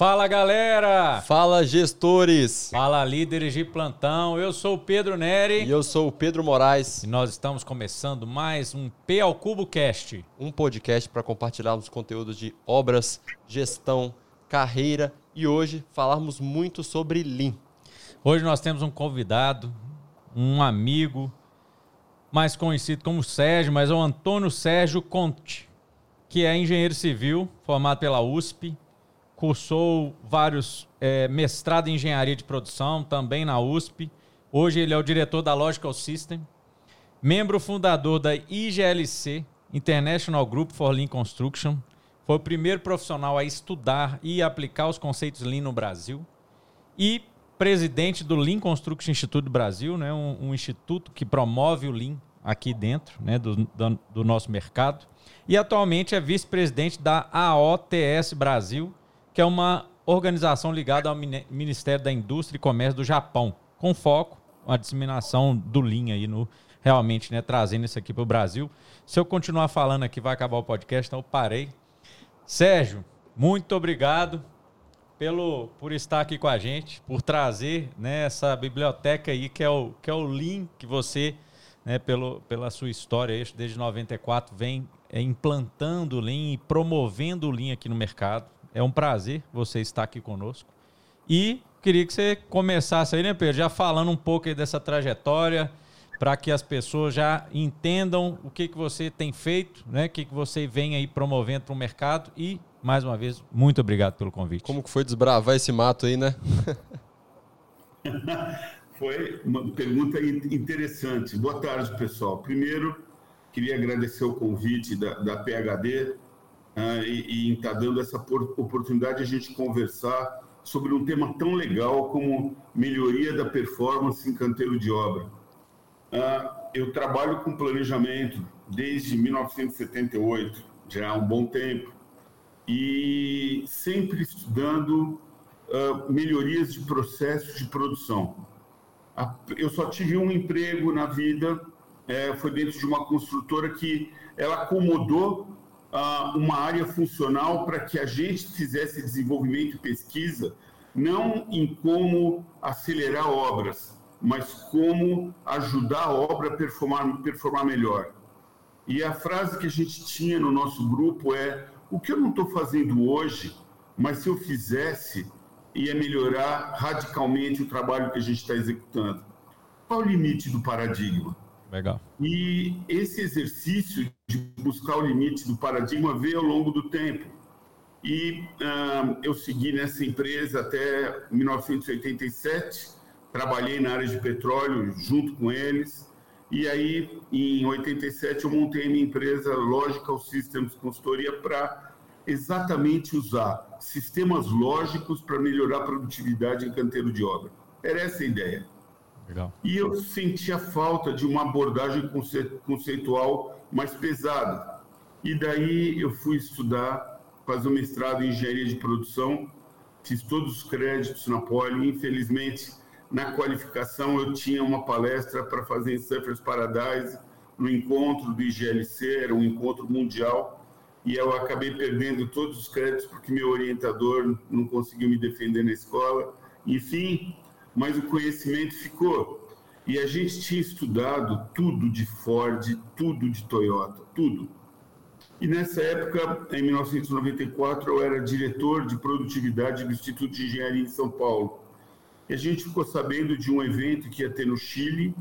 Fala galera! Fala gestores! Fala líderes de plantão. Eu sou o Pedro Neri. E eu sou o Pedro Moraes. E nós estamos começando mais um P ao Cubo Cast. Um podcast para compartilharmos conteúdos de obras, gestão, carreira e hoje falarmos muito sobre Lean. Hoje nós temos um convidado, um amigo, mais conhecido como Sérgio, mas é o Antônio Sérgio Conte, que é engenheiro civil, formado pela USP, cursou vários é, mestrado em engenharia de produção, também na USP. Hoje ele é o diretor da Logical System, membro fundador da IGLC, International Group for Lean Construction. Foi o primeiro profissional a estudar e aplicar os conceitos Lean no Brasil. E presidente do Lean Construction Institute do Brasil, né, um, um instituto que promove o Lean aqui dentro né, do, do, do nosso mercado. E atualmente é vice-presidente da AOTS Brasil, que é uma organização ligada ao Ministério da Indústria e Comércio do Japão, com foco na disseminação do Lean aí no realmente, né, trazendo isso aqui para o Brasil. Se eu continuar falando aqui, vai acabar o podcast, então eu parei. Sérgio, muito obrigado pelo por estar aqui com a gente, por trazer né, essa biblioteca aí que é o que é o Lean que você, né, pelo, pela sua história desde 94 vem é, implantando o Lean e promovendo o Lean aqui no mercado. É um prazer você estar aqui conosco. E queria que você começasse aí, né, Pedro, já falando um pouco aí dessa trajetória, para que as pessoas já entendam o que, que você tem feito, né, o que, que você vem aí promovendo para o mercado. E, mais uma vez, muito obrigado pelo convite. Como que foi desbravar esse mato aí, né? foi uma pergunta interessante. Boa tarde, pessoal. Primeiro, queria agradecer o convite da, da PHD uh, e, e estar tá dando essa oportunidade de a gente conversar sobre um tema tão legal como melhoria da performance em canteiro de obra. Uh, eu trabalho com planejamento desde 1978, já há um bom tempo, e sempre estudando uh, melhorias de processos de produção. Eu só tive um emprego na vida, é, foi dentro de uma construtora que ela acomodou uh, uma área funcional para que a gente fizesse desenvolvimento e pesquisa, não em como acelerar obras, mas como ajudar a obra a performar, performar melhor. E a frase que a gente tinha no nosso grupo é: o que eu não estou fazendo hoje, mas se eu fizesse, ia melhorar radicalmente o trabalho que a gente está executando. Qual o limite do paradigma? Legal. E esse exercício de buscar o limite do paradigma veio ao longo do tempo. E eu segui nessa empresa até 1987, trabalhei na área de petróleo junto com eles. E aí, em 87, eu montei minha empresa Logical Systems Consultoria para exatamente usar sistemas lógicos para melhorar a produtividade em canteiro de obra. Era essa a ideia. Legal. E eu sentia falta de uma abordagem conceitual mais pesada. E daí eu fui estudar, fazer um mestrado em engenharia de produção, fiz todos os créditos na Poli. Infelizmente, na qualificação, eu tinha uma palestra para fazer em Surfers Paradise, no encontro do IGLC, era um encontro mundial, e eu acabei perdendo todos os créditos porque meu orientador não conseguiu me defender na escola. Enfim, mas o conhecimento ficou. E a gente tinha estudado tudo de Ford, tudo de Toyota, tudo. E nessa época, em 1994, eu era diretor de produtividade do Instituto de Engenharia em São Paulo. E a gente ficou sabendo de um evento que ia ter no Chile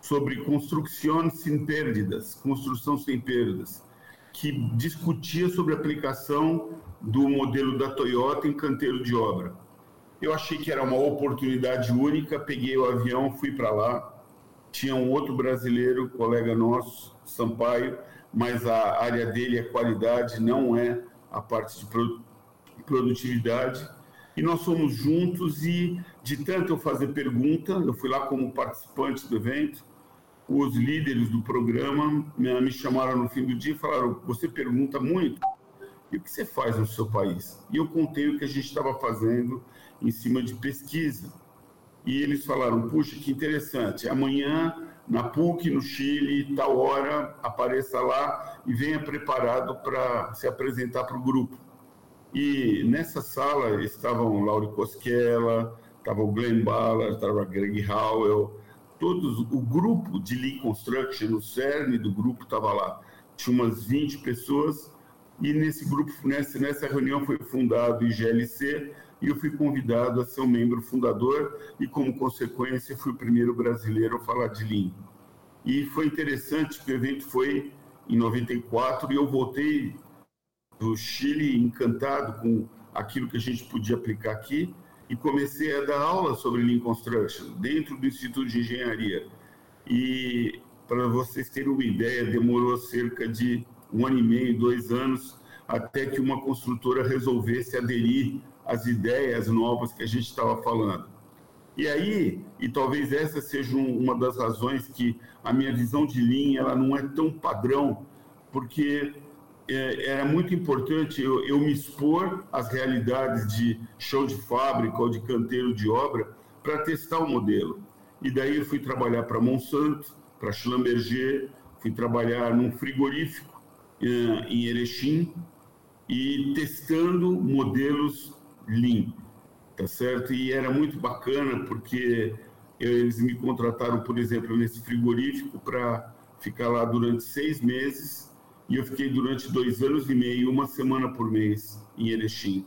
sobre construção sem perdas, construção sem perdas, que discutia sobre a aplicação do modelo da Toyota em canteiro de obra. Eu achei que era uma oportunidade única, peguei o avião, fui para lá. Tinha um outro brasileiro, colega nosso, Sampaio, mas a área dele é qualidade, não é a parte de produtividade. E nós fomos juntos e, de tanto eu fazer pergunta, eu fui lá como participante do evento, os líderes do programa me chamaram no fim do dia e falaram: Você pergunta muito, e o que você faz no seu país? E eu contei o que a gente estava fazendo em cima de pesquisa. E eles falaram: puxa, que interessante, amanhã na PUC, no Chile, tal hora, apareça lá e venha preparado para se apresentar para o grupo. E nessa sala estavam Lauri Cosquela, estava o Glenn Ballard, estava Greg Howell, todos, o grupo de Lean Construction, o cerne do grupo estava lá. Tinha umas 20 pessoas e nesse grupo, nessa, nessa reunião foi fundado o IGLC e eu fui convidado a ser um membro fundador e, como consequência, fui o primeiro brasileiro a falar de Lean. E foi interessante porque o evento foi em 94 e eu voltei do Chile encantado com aquilo que a gente podia aplicar aqui e comecei a dar aula sobre Lean Construction dentro do Instituto de Engenharia. E para vocês terem uma ideia, demorou cerca de um ano e meio, dois anos, até que uma construtora resolvesse aderir às ideias novas que a gente estava falando. E aí, e talvez essa seja uma das razões que a minha visão de linha ela não é tão padrão, porque é, era muito importante eu, eu me expor às realidades de chão de fábrica ou de canteiro de obra para testar o modelo. E daí eu fui trabalhar para Monsanto, para Schlumberger, fui trabalhar num frigorífico uh, em Erechim e testando modelos Lean, tá certo? E era muito bacana porque eles me contrataram, por exemplo, nesse frigorífico para ficar lá durante seis meses e eu fiquei durante dois anos e meio, uma semana por mês, em Erechim.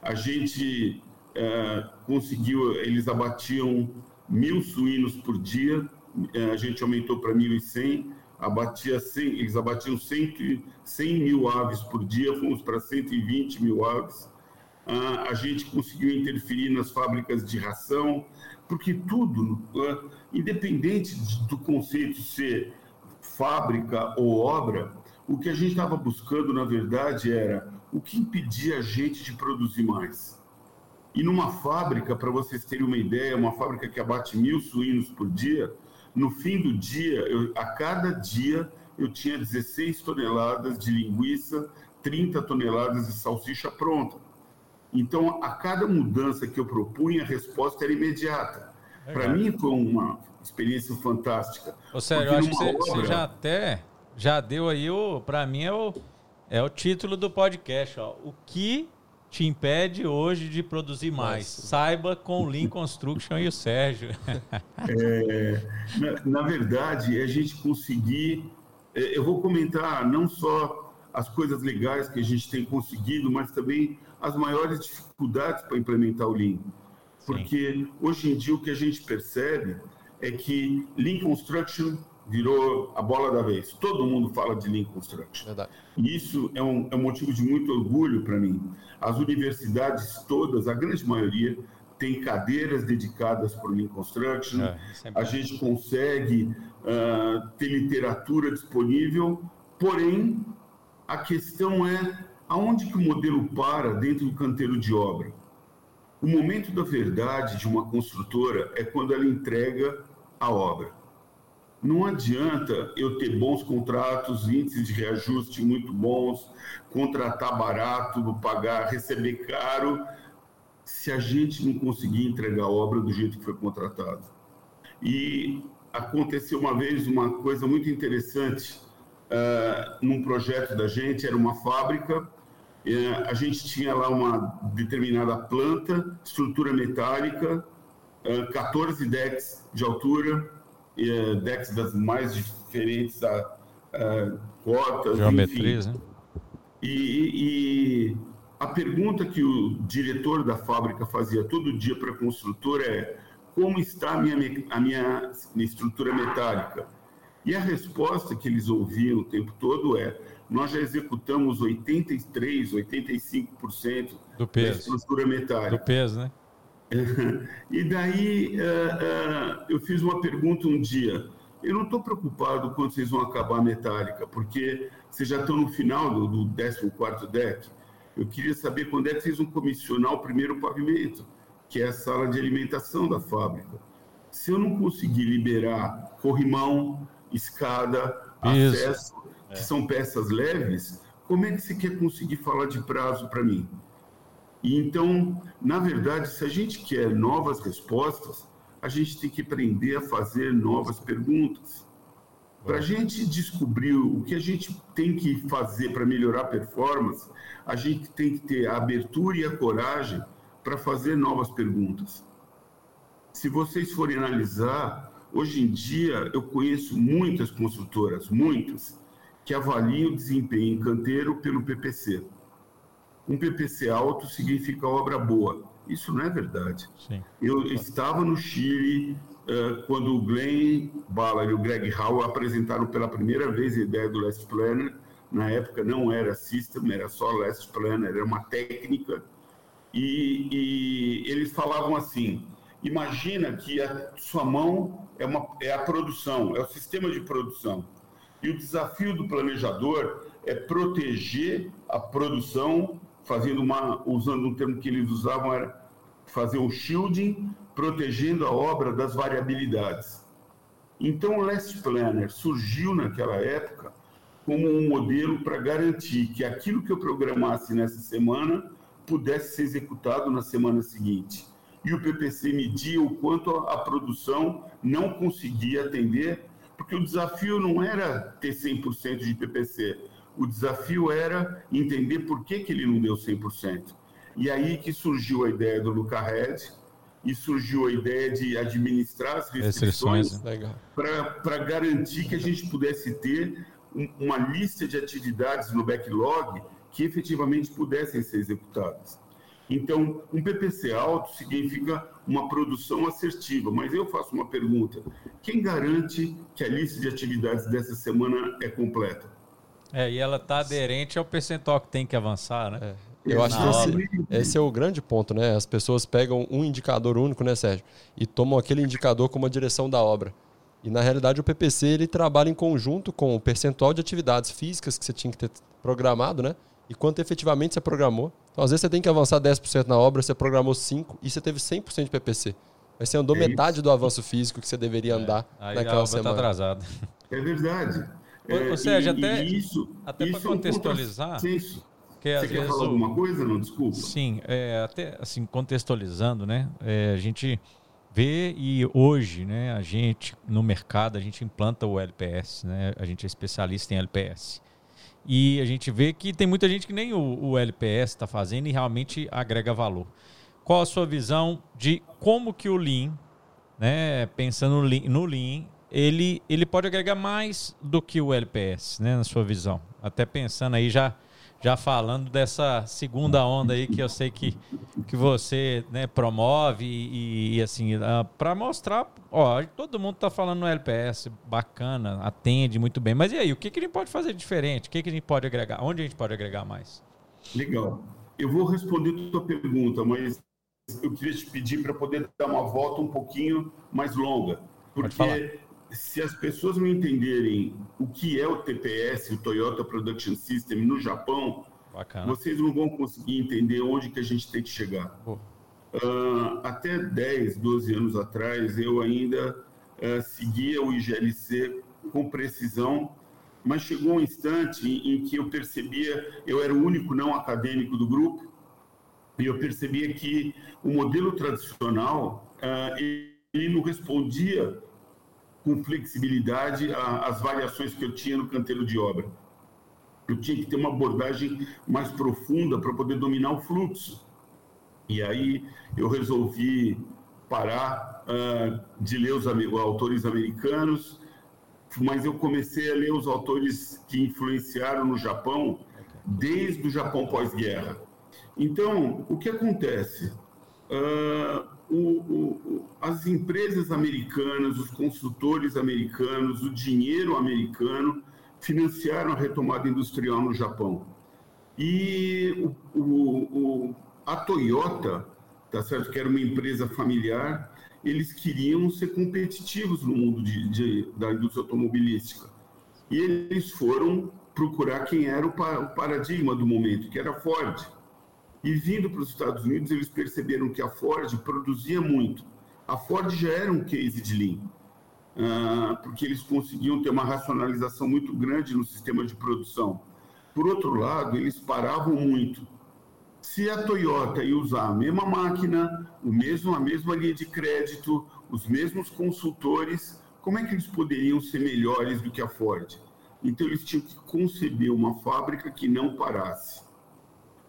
A gente é, conseguiu, eles abatiam mil suínos por dia, é, a gente aumentou para 1.100, abatia 100, eles abatiam 100, 100 mil aves por dia, fomos para 120 mil aves. A gente conseguiu interferir nas fábricas de ração, porque tudo, independente do conceito ser fábrica ou obra, o que a gente estava buscando, na verdade, era o que impedia a gente de produzir mais. E numa fábrica, para vocês terem uma ideia, uma fábrica que abate mil suínos por dia, no fim do dia, eu, a cada dia, eu tinha 16 toneladas de linguiça, 30 toneladas de salsicha pronta. Então, a cada mudança que eu propunha, a resposta era imediata. Para mim, foi uma experiência fantástica. Ô, sério, eu acho que você, obra... você já até já deu aí o. Para mim é o, é o título do podcast, ó. O que te impede hoje de produzir mais? Nossa. Saiba com o Lean Construction e o Sérgio. É, na, na, verdade, é a gente conseguir. É, eu vou comentar não só as coisas legais que a gente tem conseguido, mas também as maiores dificuldades para implementar o Lean. Porque Sim. hoje em dia o que a gente percebe é que Lean Construction virou a bola da vez. Todo mundo fala de Lean Construction. Verdade. E isso é um, é um motivo de muito orgulho para mim. As universidades todas, a grande maioria, tem cadeiras dedicadas para o Lean Construction. É, é a gente consegue uh, ter literatura disponível, porém, a questão é aonde que o modelo para dentro do canteiro de obra. O momento da verdade de uma construtora é quando ela entrega a obra. Não adianta eu ter bons contratos, índices de reajuste muito bons, contratar barato, pagar, receber caro, se a gente não conseguir entregar a obra do jeito que foi contratado. E aconteceu uma vez uma coisa muito interessante uh, num projeto da gente, era uma fábrica, a gente tinha lá uma determinada planta, estrutura metálica, uh, 14 decks de altura, uh, decks das mais diferentes a, a cotas, geometrias, né? E, e, a pergunta que o diretor da fábrica fazia todo dia para a construtora é como está a minha, a minha estrutura metálica? E a resposta que eles ouviam o tempo todo é: nós já executamos 83, 85% do peso. da estrutura metálica. Do peso, né? e daí uh, uh, eu fiz uma pergunta um dia. Eu não estou preocupado quando vocês vão acabar a metálica, porque vocês já estão no final do, do 14 deck. Eu queria saber quando é que vocês vão comissionar o primeiro pavimento, que é a sala de alimentação da fábrica. Se eu não conseguir liberar corrimão, escada, Isso. acesso, que é. são peças leves, como é que você quer conseguir falar de prazo para mim? E então, na verdade, se a gente quer novas respostas, a gente tem que aprender a fazer novas perguntas. Para a gente descobrir o que a gente tem que fazer para melhorar a performance, a gente tem que ter a abertura e a coragem para fazer novas perguntas. Se vocês forem analisar, hoje em dia eu conheço muitas consultoras, muitas, que avaliam o desempenho em canteiro pelo PPC. Um PPC alto significa obra boa. Isso não é verdade. Sim. Eu estava no Chile uh, quando o Glenn Ballard e o Greg Howe apresentaram pela primeira vez a ideia do Last Planner. Na época não era System, era só Last Planner, era uma técnica. E, e eles falavam assim: imagina que a sua mão é, uma, é a produção, é o sistema de produção. E o desafio do planejador é proteger a produção, fazendo uma, usando um termo que eles usavam, era fazer um shielding, protegendo a obra das variabilidades. Então, o Last Planner surgiu naquela época como um modelo para garantir que aquilo que eu programasse nessa semana pudesse ser executado na semana seguinte. E o PPC media o quanto a produção não conseguia atender porque o desafio não era ter 100% de PPC, o desafio era entender por que, que ele não deu 100%. E aí que surgiu a ideia do Luca Red, e surgiu a ideia de administrar as restrições, restrições para garantir que a gente pudesse ter um, uma lista de atividades no backlog que efetivamente pudessem ser executadas. Então, um PPC alto significa uma produção assertiva, mas eu faço uma pergunta: quem garante que a lista de atividades dessa semana é completa? É, e ela está aderente ao percentual que tem que avançar, né? É. Eu acho que esse, esse, é o grande ponto, né? As pessoas pegam um indicador único, né, Sérgio? E tomam aquele indicador como a direção da obra. E na realidade o PPC ele trabalha em conjunto com o percentual de atividades físicas que você tinha que ter programado, né? E quanto efetivamente você programou. Então, às vezes você tem que avançar 10% na obra, você programou 5% e você teve 100% de PPC. Mas você andou é metade do avanço físico que você deveria é. andar Aí naquela a obra tá semana. Tá atrasado. É verdade. É, Sérgio, e, até, isso, até para contextualizar. É um que, Você quer falar o... alguma coisa? Não, desculpa. Sim, é, até assim, contextualizando, né? É, a gente vê e hoje, né, a gente, no mercado, a gente implanta o LPS, né? A gente é especialista em LPS. E a gente vê que tem muita gente que nem o, o LPS está fazendo e realmente agrega valor. Qual a sua visão de como que o Lean, né, pensando no Lean, no Lean ele, ele pode agregar mais do que o LPS, né, na sua visão? Até pensando aí já já falando dessa segunda onda aí que eu sei que, que você né, promove e, e assim, ah, para mostrar, ó, todo mundo está falando no LPS, bacana, atende muito bem, mas e aí, o que, que a gente pode fazer diferente? O que, que a gente pode agregar? Onde a gente pode agregar mais? Legal. Eu vou responder a tua pergunta, mas eu queria te pedir para poder dar uma volta um pouquinho mais longa, porque se as pessoas não entenderem o que é o TPS, o Toyota Production System, no Japão, Bacana. vocês não vão conseguir entender onde que a gente tem que chegar. Uh, até 10, 12 anos atrás, eu ainda uh, seguia o IGLC com precisão, mas chegou um instante em, em que eu percebia, eu era o único não acadêmico do grupo, e eu percebia que o modelo tradicional, uh, ele não respondia com flexibilidade as variações que eu tinha no canteiro de obra. Eu tinha que ter uma abordagem mais profunda para poder dominar o fluxo. E aí eu resolvi parar uh, de ler os autores americanos, mas eu comecei a ler os autores que influenciaram no Japão desde o Japão pós-guerra. Então, o que acontece? Uh, o, o, as empresas americanas, os consultores americanos, o dinheiro americano financiaram a retomada industrial no Japão. E o, a Toyota, tá certo, que era uma empresa familiar, eles queriam ser competitivos no mundo de, de, da indústria automobilística. E eles foram procurar quem era o paradigma do momento, que era Ford. E vindo para os Estados Unidos, eles perceberam que a Ford produzia muito. A Ford já era um case de Lean, uh, porque eles conseguiam ter uma racionalização muito grande no sistema de produção. Por outro lado, eles paravam muito. Se a Toyota ia usar a mesma máquina, o mesmo, a mesma linha de crédito, os mesmos consultores, como é que eles poderiam ser melhores do que a Ford? Então eles tinham que conceber uma fábrica que não parasse.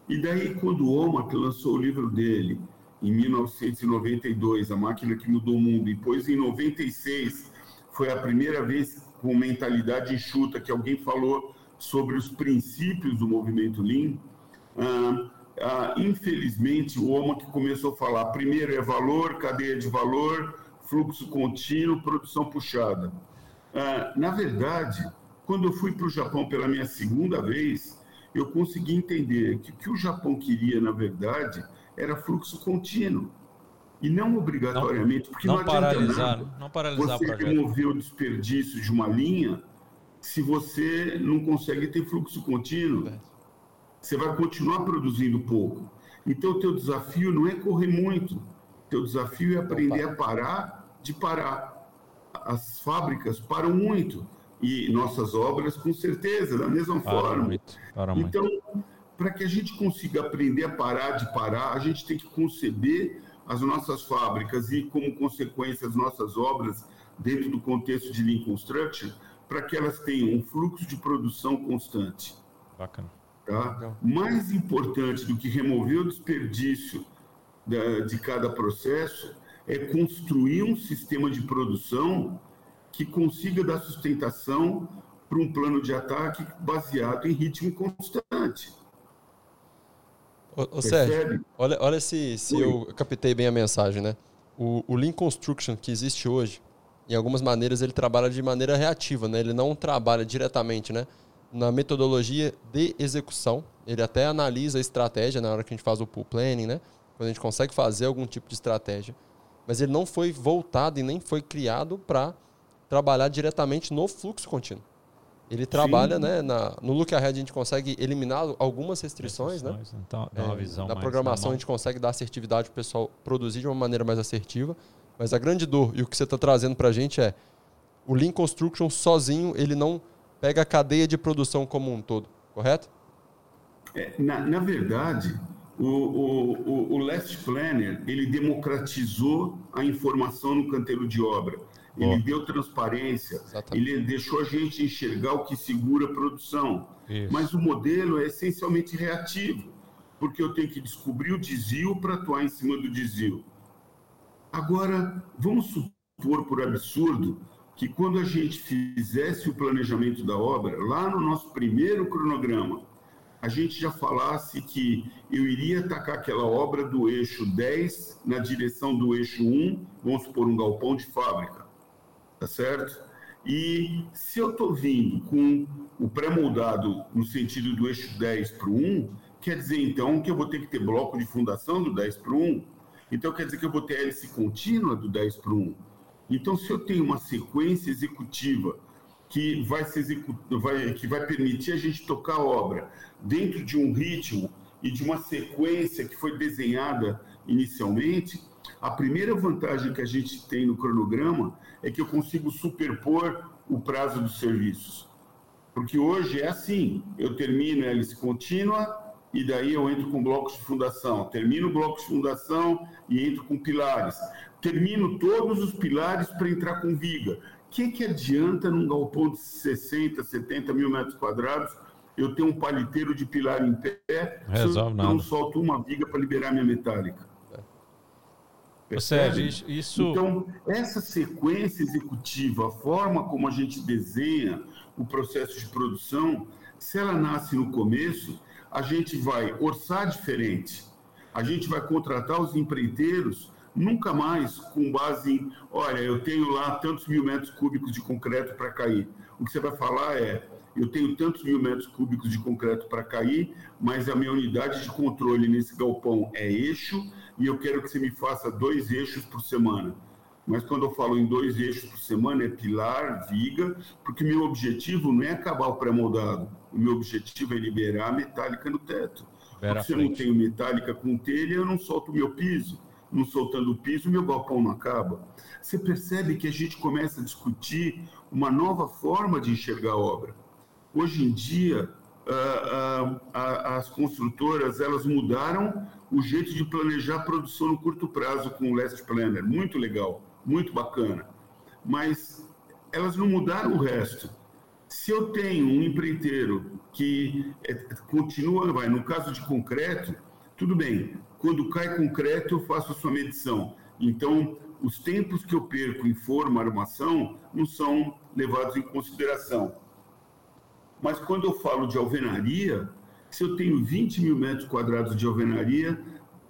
E daí, quando o Omak lançou o livro dele, em 1992, A Máquina que Mudou o Mundo, e depois em 96, foi a primeira vez com mentalidade enxuta que alguém falou sobre os princípios do movimento Lean, ah, ah, infelizmente, o Omak começou a falar, primeiro é valor, cadeia de valor, fluxo contínuo, produção puxada. Ah, na verdade, quando eu fui para o Japão pela minha segunda vez, eu consegui entender que o que o Japão queria, na verdade, era fluxo contínuo. E não obrigatoriamente, porque não, não, paralisar, nada não paralisar você remover o desperdício de uma linha se você não consegue ter fluxo contínuo. Você vai continuar produzindo pouco. Então, o teu desafio não é correr muito. O teu desafio é aprender a parar de parar. As fábricas param muito e nossas obras, com certeza, da mesma para forma. Muito, para então, para que a gente consiga aprender a parar de parar, a gente tem que conceber as nossas fábricas e, como consequência, as nossas obras dentro do contexto de Lean Construction, para que elas tenham um fluxo de produção constante. Bacana. Tá? Mais importante do que remover o desperdício da, de cada processo é construir um sistema de produção que consiga dar sustentação para um plano de ataque baseado em ritmo constante. Ô, ô Sérgio, olha, olha se, se eu captei bem a mensagem, né? O, o Lean Construction que existe hoje, em algumas maneiras ele trabalha de maneira reativa, né? Ele não trabalha diretamente, né? Na metodologia de execução, ele até analisa a estratégia na hora que a gente faz o pool planning, né? Quando a gente consegue fazer algum tipo de estratégia, mas ele não foi voltado e nem foi criado para trabalhar diretamente no fluxo contínuo. Ele trabalha, Sim. né? Na, no Look Ahead a gente consegue eliminar algumas restrições, né? Então, dá uma é, visão na programação a gente consegue dar assertividade para o pessoal produzir de uma maneira mais assertiva. Mas a grande dor e o que você está trazendo para a gente é o Lean Construction sozinho ele não pega a cadeia de produção como um todo, correto? É, na, na verdade, o, o, o Last Planner ele democratizou a informação no canteiro de obra ele deu transparência, Exatamente. ele deixou a gente enxergar o que segura a produção. Isso. Mas o modelo é essencialmente reativo, porque eu tenho que descobrir o desvio para atuar em cima do desvio. Agora, vamos supor por absurdo que quando a gente fizesse o planejamento da obra, lá no nosso primeiro cronograma, a gente já falasse que eu iria atacar aquela obra do eixo 10 na direção do eixo 1, vamos supor um galpão de fábrica tá certo? E se eu estou vindo com o pré-moldado no sentido do eixo 10 para o 1, quer dizer então que eu vou ter que ter bloco de fundação do 10 para o 1. Então quer dizer que eu vou ter hélice contínua do 10 para o 1. Então, se eu tenho uma sequência executiva que vai, se vai, que vai permitir a gente tocar a obra dentro de um ritmo e de uma sequência que foi desenhada inicialmente, a primeira vantagem que a gente tem no cronograma é que eu consigo superpor o prazo dos serviços. Porque hoje é assim, eu termino a hélice contínua e daí eu entro com blocos de fundação. Termino blocos de fundação e entro com pilares. Termino todos os pilares para entrar com viga. O que, que adianta num galpão de 60, 70 mil metros quadrados eu ter um paliteiro de pilar em pé Resolve se eu nada. não solto uma viga para liberar minha metálica? Sérgio, isso. Então, essa sequência executiva, a forma como a gente desenha o processo de produção, se ela nasce no começo, a gente vai orçar diferente. A gente vai contratar os empreiteiros nunca mais com base em, olha, eu tenho lá tantos mil metros cúbicos de concreto para cair. O que você vai falar é, eu tenho tantos mil metros cúbicos de concreto para cair, mas a minha unidade de controle nesse galpão é eixo e eu quero que você me faça dois eixos por semana. Mas quando eu falo em dois eixos por semana, é pilar, viga, porque meu objetivo não é acabar o pré-moldado. O meu objetivo é liberar a metálica no teto. porque se eu não tenho metálica com telha, eu não solto o meu piso. Não soltando o piso, meu galpão não acaba. Você percebe que a gente começa a discutir uma nova forma de enxergar a obra. Hoje em dia, as construtoras elas mudaram o jeito de planejar a produção no curto prazo com o Last Planner. Muito legal, muito bacana. Mas elas não mudaram o resto. Se eu tenho um empreiteiro que é, continua, vai, no caso de concreto, tudo bem. Quando cai concreto, eu faço a sua medição. Então, os tempos que eu perco em forma, armação, não são levados em consideração. Mas quando eu falo de alvenaria, se eu tenho 20 mil metros quadrados de alvenaria,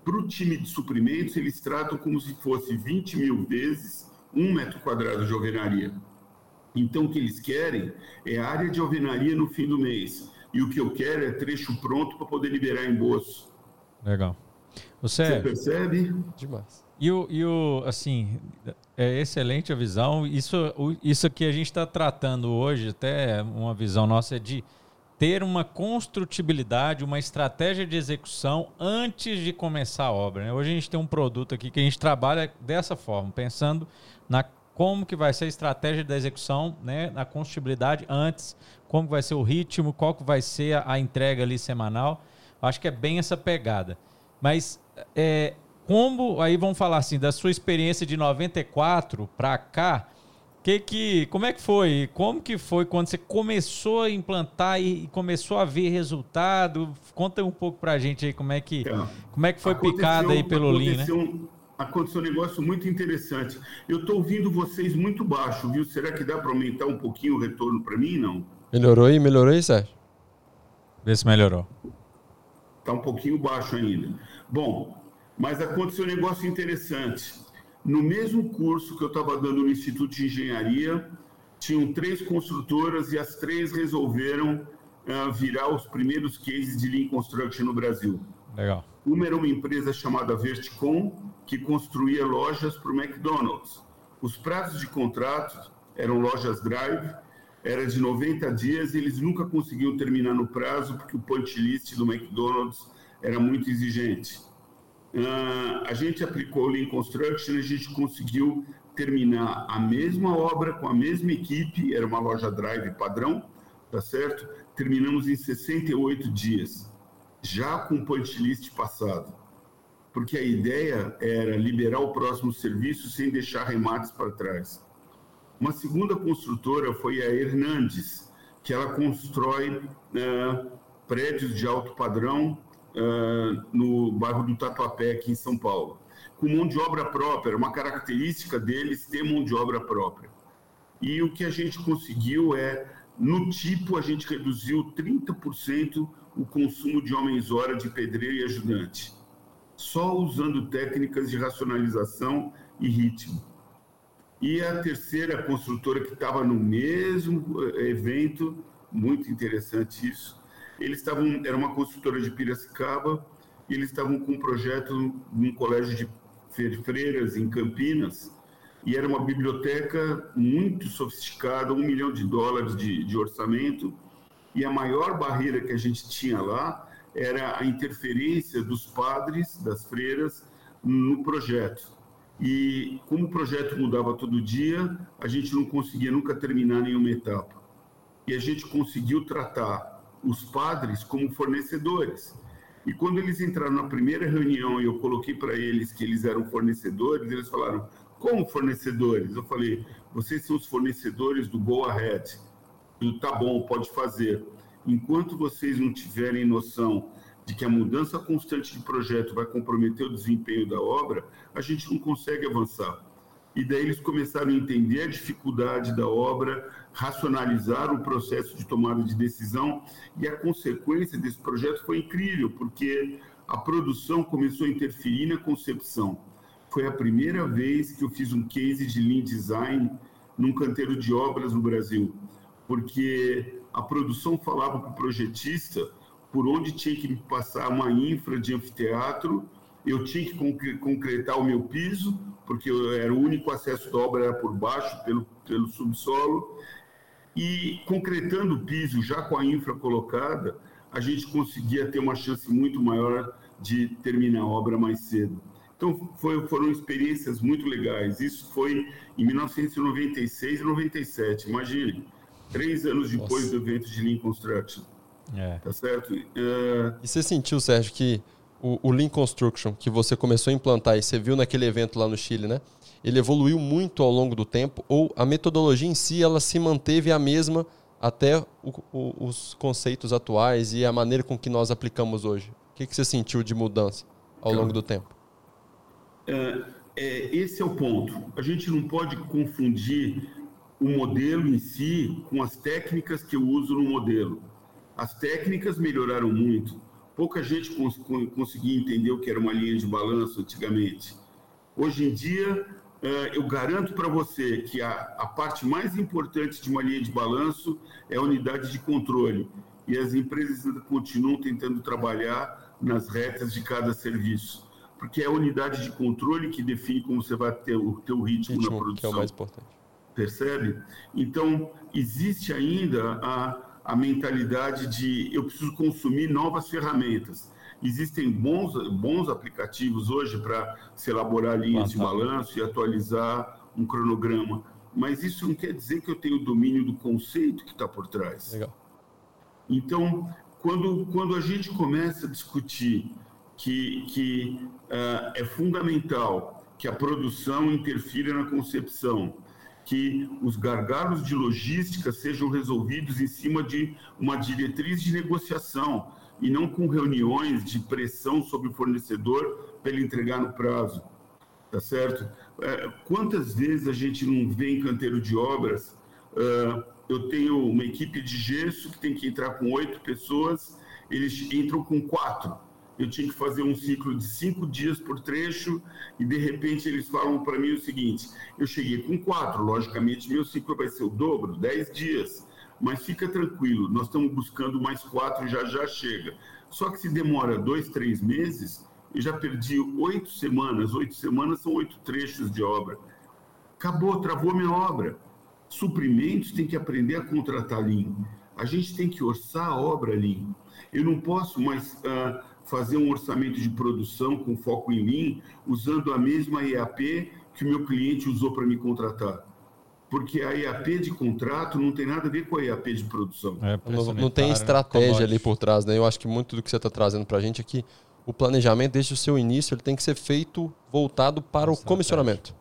para o time de suprimentos, eles tratam como se fosse 20 mil vezes um metro quadrado de alvenaria. Então, o que eles querem é área de alvenaria no fim do mês. E o que eu quero é trecho pronto para poder liberar embolso. Legal. Você, Você percebe? Demais. E o, e o, assim, é excelente a visão. Isso, isso que a gente está tratando hoje, até uma visão nossa, é de ter uma construtibilidade, uma estratégia de execução antes de começar a obra. Né? Hoje a gente tem um produto aqui que a gente trabalha dessa forma, pensando na como que vai ser a estratégia da execução, né, na construtibilidade antes, como vai ser o ritmo, qual que vai ser a, a entrega ali semanal. Acho que é bem essa pegada. Mas é, como, aí vamos falar assim, da sua experiência de 94 para cá, que que, como é que foi? Como que foi quando você começou a implantar e começou a ver resultado? Conta um pouco para a gente aí como é que, então, como é que foi picada aí pelo Lean, né? aconteceu um negócio muito interessante. Eu estou ouvindo vocês muito baixo, viu? Será que dá para aumentar um pouquinho o retorno para mim? Não. Melhorou aí? Melhorou aí, Sérgio? Vê se melhorou. Está um pouquinho baixo ainda. Bom, mas aconteceu um negócio interessante. No mesmo curso que eu estava dando no Instituto de Engenharia, tinham três construtoras e as três resolveram uh, virar os primeiros cases de Lean Construction no Brasil. Legal. Uma era uma empresa chamada Verticom, que construía lojas para o McDonald's. Os prazos de contrato eram lojas drive, era de 90 dias e eles nunca conseguiam terminar no prazo porque o punch list do McDonald's era muito exigente. Uh, a gente aplicou o Lean Construction a gente conseguiu terminar a mesma obra com a mesma equipe, era uma loja drive padrão, tá certo? Terminamos em 68 dias, já com o punch list passado. Porque a ideia era liberar o próximo serviço sem deixar remates para trás. Uma segunda construtora foi a Hernandes, que ela constrói uh, prédios de alto padrão uh, no bairro do Tatuapé, aqui em São Paulo, com mão de obra própria. Uma característica deles ter mão de obra própria. E o que a gente conseguiu é, no tipo, a gente reduziu 30% o consumo de homens-hora de pedreiro e ajudante, só usando técnicas de racionalização e ritmo. E a terceira construtora que estava no mesmo eh, evento, muito interessante isso, eles estavam, era uma construtora de Piracicaba, e eles estavam com um projeto num colégio de freiras em Campinas, e era uma biblioteca muito sofisticada, um milhão de dólares de, de orçamento, e a maior barreira que a gente tinha lá era a interferência dos padres, das freiras, no projeto. E como o projeto mudava todo dia, a gente não conseguia nunca terminar nenhuma etapa. E a gente conseguiu tratar os padres como fornecedores. E quando eles entraram na primeira reunião e eu coloquei para eles que eles eram fornecedores, eles falaram: como fornecedores? Eu falei: vocês são os fornecedores do Go Ahead. Do tá bom, pode fazer. Enquanto vocês não tiverem noção de que a mudança constante de projeto vai comprometer o desempenho da obra, a gente não consegue avançar. E daí eles começaram a entender a dificuldade da obra, racionalizar o processo de tomada de decisão e a consequência desse projeto foi incrível, porque a produção começou a interferir na concepção. Foi a primeira vez que eu fiz um case de lean design num canteiro de obras no Brasil, porque a produção falava para o projetista por onde tinha que passar uma infra de anfiteatro, eu tinha que concretar o meu piso, porque era o único acesso da obra era por baixo, pelo, pelo subsolo, e concretando o piso já com a infra colocada, a gente conseguia ter uma chance muito maior de terminar a obra mais cedo. Então foi, foram experiências muito legais. Isso foi em 1996 e 97. Imagine, três anos depois Nossa. do evento de Lean Construction. É. Tá certo? Uh... E você sentiu, Sérgio, que o, o Lean Construction, que você começou a implantar e você viu naquele evento lá no Chile, né? Ele evoluiu muito ao longo do tempo ou a metodologia em si ela se manteve a mesma até o, o, os conceitos atuais e a maneira com que nós aplicamos hoje? O que, que você sentiu de mudança ao longo do tempo? É, é, esse é o ponto. A gente não pode confundir o modelo em si com as técnicas que eu uso no modelo. As técnicas melhoraram muito. Pouca gente cons conseguia entender o que era uma linha de balanço antigamente. Hoje em dia, uh, eu garanto para você que a, a parte mais importante de uma linha de balanço é a unidade de controle. E as empresas ainda continuam tentando trabalhar nas retas de cada serviço. Porque é a unidade de controle que define como você vai ter o teu ritmo, ritmo na produção. Que é o mais importante. Percebe? Então, existe ainda a a mentalidade de eu preciso consumir novas ferramentas. Existem bons, bons aplicativos hoje para se elaborar linhas de balanço e atualizar um cronograma, mas isso não quer dizer que eu tenho domínio do conceito que está por trás. Legal. Então, quando, quando a gente começa a discutir que, que uh, é fundamental que a produção interfira na concepção, que os gargalos de logística sejam resolvidos em cima de uma diretriz de negociação e não com reuniões de pressão sobre o fornecedor para ele entregar no prazo. Tá certo? É, quantas vezes a gente não vê em canteiro de obras? Uh, eu tenho uma equipe de gesso que tem que entrar com oito pessoas, eles entram com quatro eu tinha que fazer um ciclo de cinco dias por trecho e de repente eles falam para mim o seguinte: eu cheguei com quatro, logicamente meu ciclo vai ser o dobro, dez dias, mas fica tranquilo, nós estamos buscando mais quatro, já já chega. Só que se demora dois, três meses, eu já perdi oito semanas, oito semanas são oito trechos de obra. Acabou, travou minha obra. Suprimentos tem que aprender a contratar Lean. A gente tem que orçar a obra Lean. Eu não posso mais. Uh, fazer um orçamento de produção com foco em mim, usando a mesma EAP que o meu cliente usou para me contratar. Porque a EAP de contrato não tem nada a ver com a EAP de produção. É, não, não, tem estratégia ali por trás, né? Eu acho que muito do que você está trazendo para a gente aqui, o planejamento desde o seu início ele tem que ser feito voltado para o comissionamento.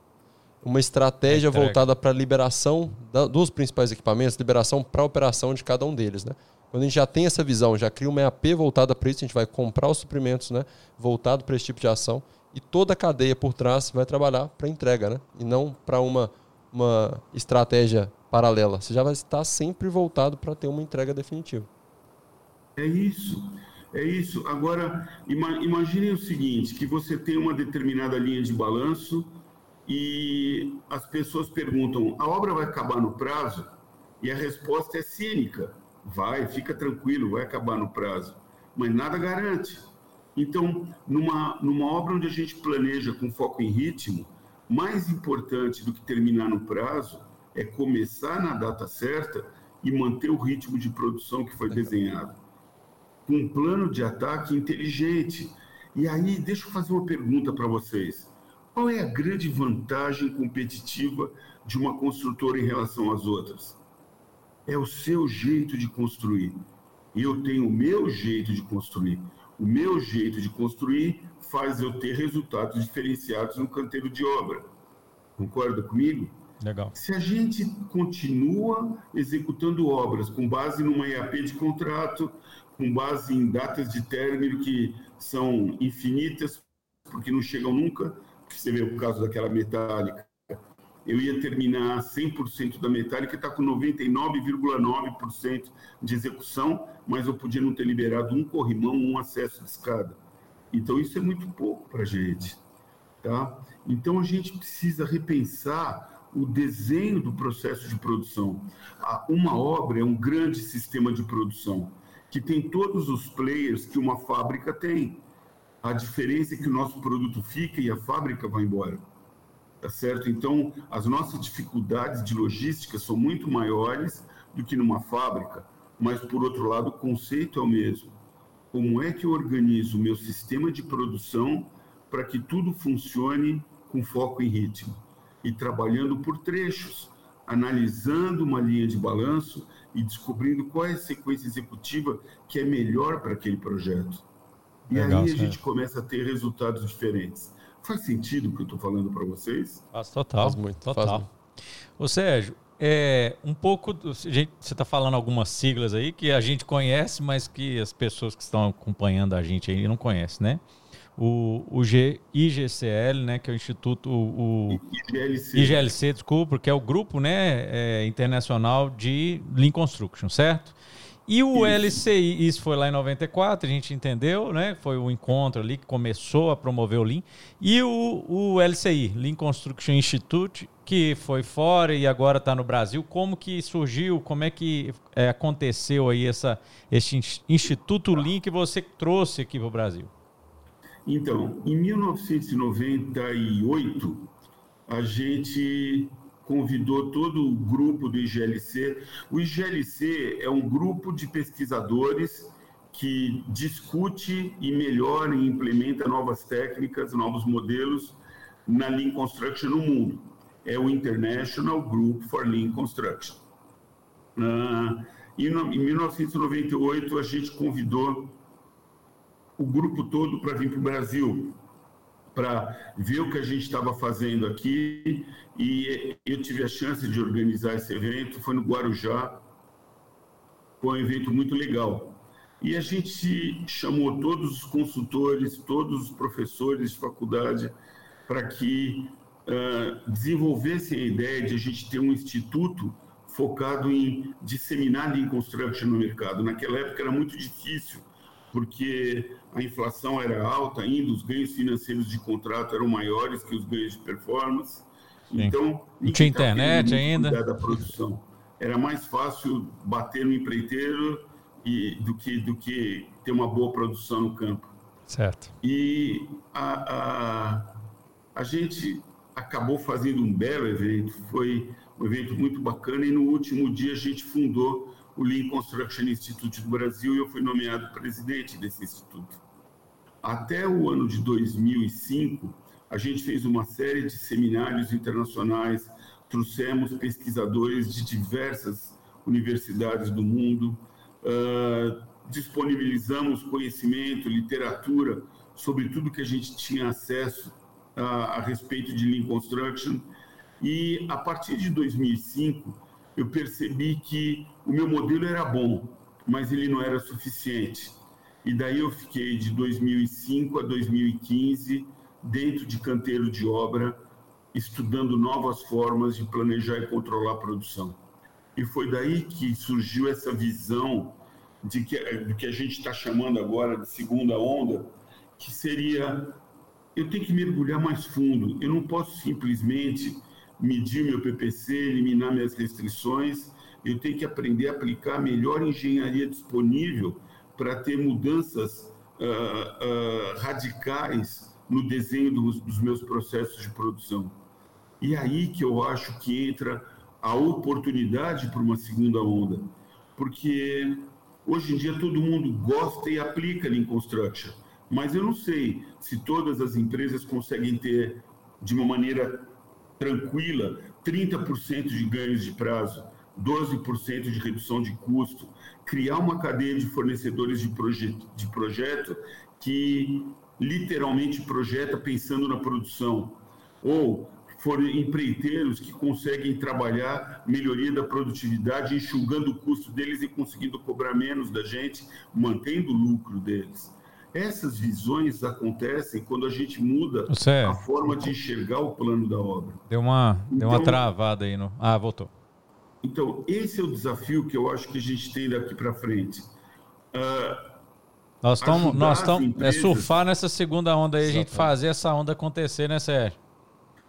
Uma estratégia voltada para a liberação da, dos principais equipamentos, liberação para a operação de cada um deles, né? Quando a gente já tem essa visão, já cria uma EAP voltada para isso, a gente vai comprar os suprimentos né, voltado para esse tipo de ação e toda a cadeia por trás vai trabalhar para entrega, né? E não para uma, uma estratégia paralela. Você já vai estar sempre voltado para ter uma entrega definitiva. É isso. É isso. Agora, imagine o seguinte, que você tem uma determinada linha de balanço e as pessoas perguntam, a obra vai acabar no prazo? E a resposta é cínica. Vai, fica tranquilo, vai acabar no prazo. Mas nada garante. Então, numa, numa obra onde a gente planeja com foco em ritmo, mais importante do que terminar no prazo é começar na data certa e manter o ritmo de produção que foi desenhado. Com um plano de ataque inteligente. E aí, deixa eu fazer uma pergunta para vocês. Qual é a grande vantagem competitiva de uma construtora em relação às outras? É o seu jeito de construir. E eu tenho o meu jeito de construir. O meu jeito de construir faz eu ter resultados diferenciados no canteiro de obra. Concorda comigo? Legal. Se a gente continua executando obras com base numa EAP de contrato, com base em datas de término que são infinitas, porque não chegam nunca, você vê o caso daquela metálica, eu ia terminar 100% da metálica, está com 99,9% de execução, mas eu podia não ter liberado um corrimão, um acesso de escada. Então, isso é muito pouco para a gente. Tá? Então, a gente precisa repensar o desenho do processo de produção. Uma obra é um grande sistema de produção, que tem todos os players que uma fábrica tem. A diferença é que o nosso produto fica e a fábrica vai embora tá certo? Então, as nossas dificuldades de logística são muito maiores do que numa fábrica, mas, por outro lado, o conceito é o mesmo. Como é que eu organizo o meu sistema de produção para que tudo funcione com foco em ritmo? E trabalhando por trechos, analisando uma linha de balanço e descobrindo qual é a sequência executiva que é melhor para aquele projeto. E Legal, aí a gente começa a ter resultados diferentes. Faz sentido o que eu estou falando para vocês? Faz total. Faz muito. Total. Faz muito. Ô Sérgio, é, um pouco. Gente, você está falando algumas siglas aí que a gente conhece, mas que as pessoas que estão acompanhando a gente aí não conhecem, né? O, o G, IGCL, né, que é o Instituto. O, IGLC. IGLC, desculpa, que é o grupo né, é, internacional de Lean Construction, certo? E o isso. LCI, isso foi lá em 94, a gente entendeu, né? Foi o encontro ali que começou a promover o Lean. E o, o LCI, Lean Construction Institute, que foi fora e agora está no Brasil. Como que surgiu, como é que é, aconteceu aí essa, esse Instituto Lean que você trouxe aqui para o Brasil? Então, em 1998, a gente convidou todo o grupo do IGLC. O IGLC é um grupo de pesquisadores que discute e melhora e implementa novas técnicas, novos modelos na Lean Construction no mundo. É o International Group for Lean Construction. Ah, e no, em 1998 a gente convidou o grupo todo para vir para o Brasil para ver o que a gente estava fazendo aqui e eu tive a chance de organizar esse evento, foi no Guarujá, foi um evento muito legal. E a gente chamou todos os consultores, todos os professores de faculdade para que uh, desenvolvessem a ideia de a gente ter um instituto focado em disseminar Lean Construction no mercado. Naquela época era muito difícil porque a inflação era alta ainda, os ganhos financeiros de contrato eram maiores que os ganhos de performance. Sim. Então, não tinha internet ainda. Da produção. Era mais fácil bater no empreiteiro e, do, que, do que ter uma boa produção no campo. Certo. E a, a, a gente acabou fazendo um belo evento, foi um evento muito bacana, e no último dia a gente fundou o Lean Construction Institute do Brasil e eu fui nomeado presidente desse instituto. Até o ano de 2005, a gente fez uma série de seminários internacionais, trouxemos pesquisadores de diversas universidades do mundo, uh, disponibilizamos conhecimento, literatura sobre tudo que a gente tinha acesso a, a respeito de Lean Construction. E a partir de 2005, eu percebi que o meu modelo era bom, mas ele não era suficiente. E daí eu fiquei de 2005 a 2015 dentro de canteiro de obra, estudando novas formas de planejar e controlar a produção. E foi daí que surgiu essa visão de que, do que a gente está chamando agora de segunda onda, que seria eu tenho que mergulhar mais fundo. Eu não posso simplesmente medir meu PPC, eliminar minhas restrições. Eu tenho que aprender a aplicar a melhor engenharia disponível para ter mudanças uh, uh, radicais no desenho dos, dos meus processos de produção. E aí que eu acho que entra a oportunidade para uma segunda onda, porque hoje em dia todo mundo gosta e aplica Lean Construction, mas eu não sei se todas as empresas conseguem ter de uma maneira tranquila 30% de ganhos de prazo, 12% de redução de custo, criar uma cadeia de fornecedores de, proje de projeto que literalmente projeta pensando na produção, ou for empreiteiros que conseguem trabalhar melhoria da produtividade, enxugando o custo deles e conseguindo cobrar menos da gente, mantendo o lucro deles. Essas visões acontecem quando a gente muda Você... a forma de enxergar o plano da obra. Deu uma, então, deu uma então, travada aí. No... Ah, voltou. Então, esse é o desafio que eu acho que a gente tem daqui para frente. Uh, nós estamos, nós estamos, é empresas... é surfar nessa segunda onda aí, a gente fazer essa onda acontecer, né, Sérgio?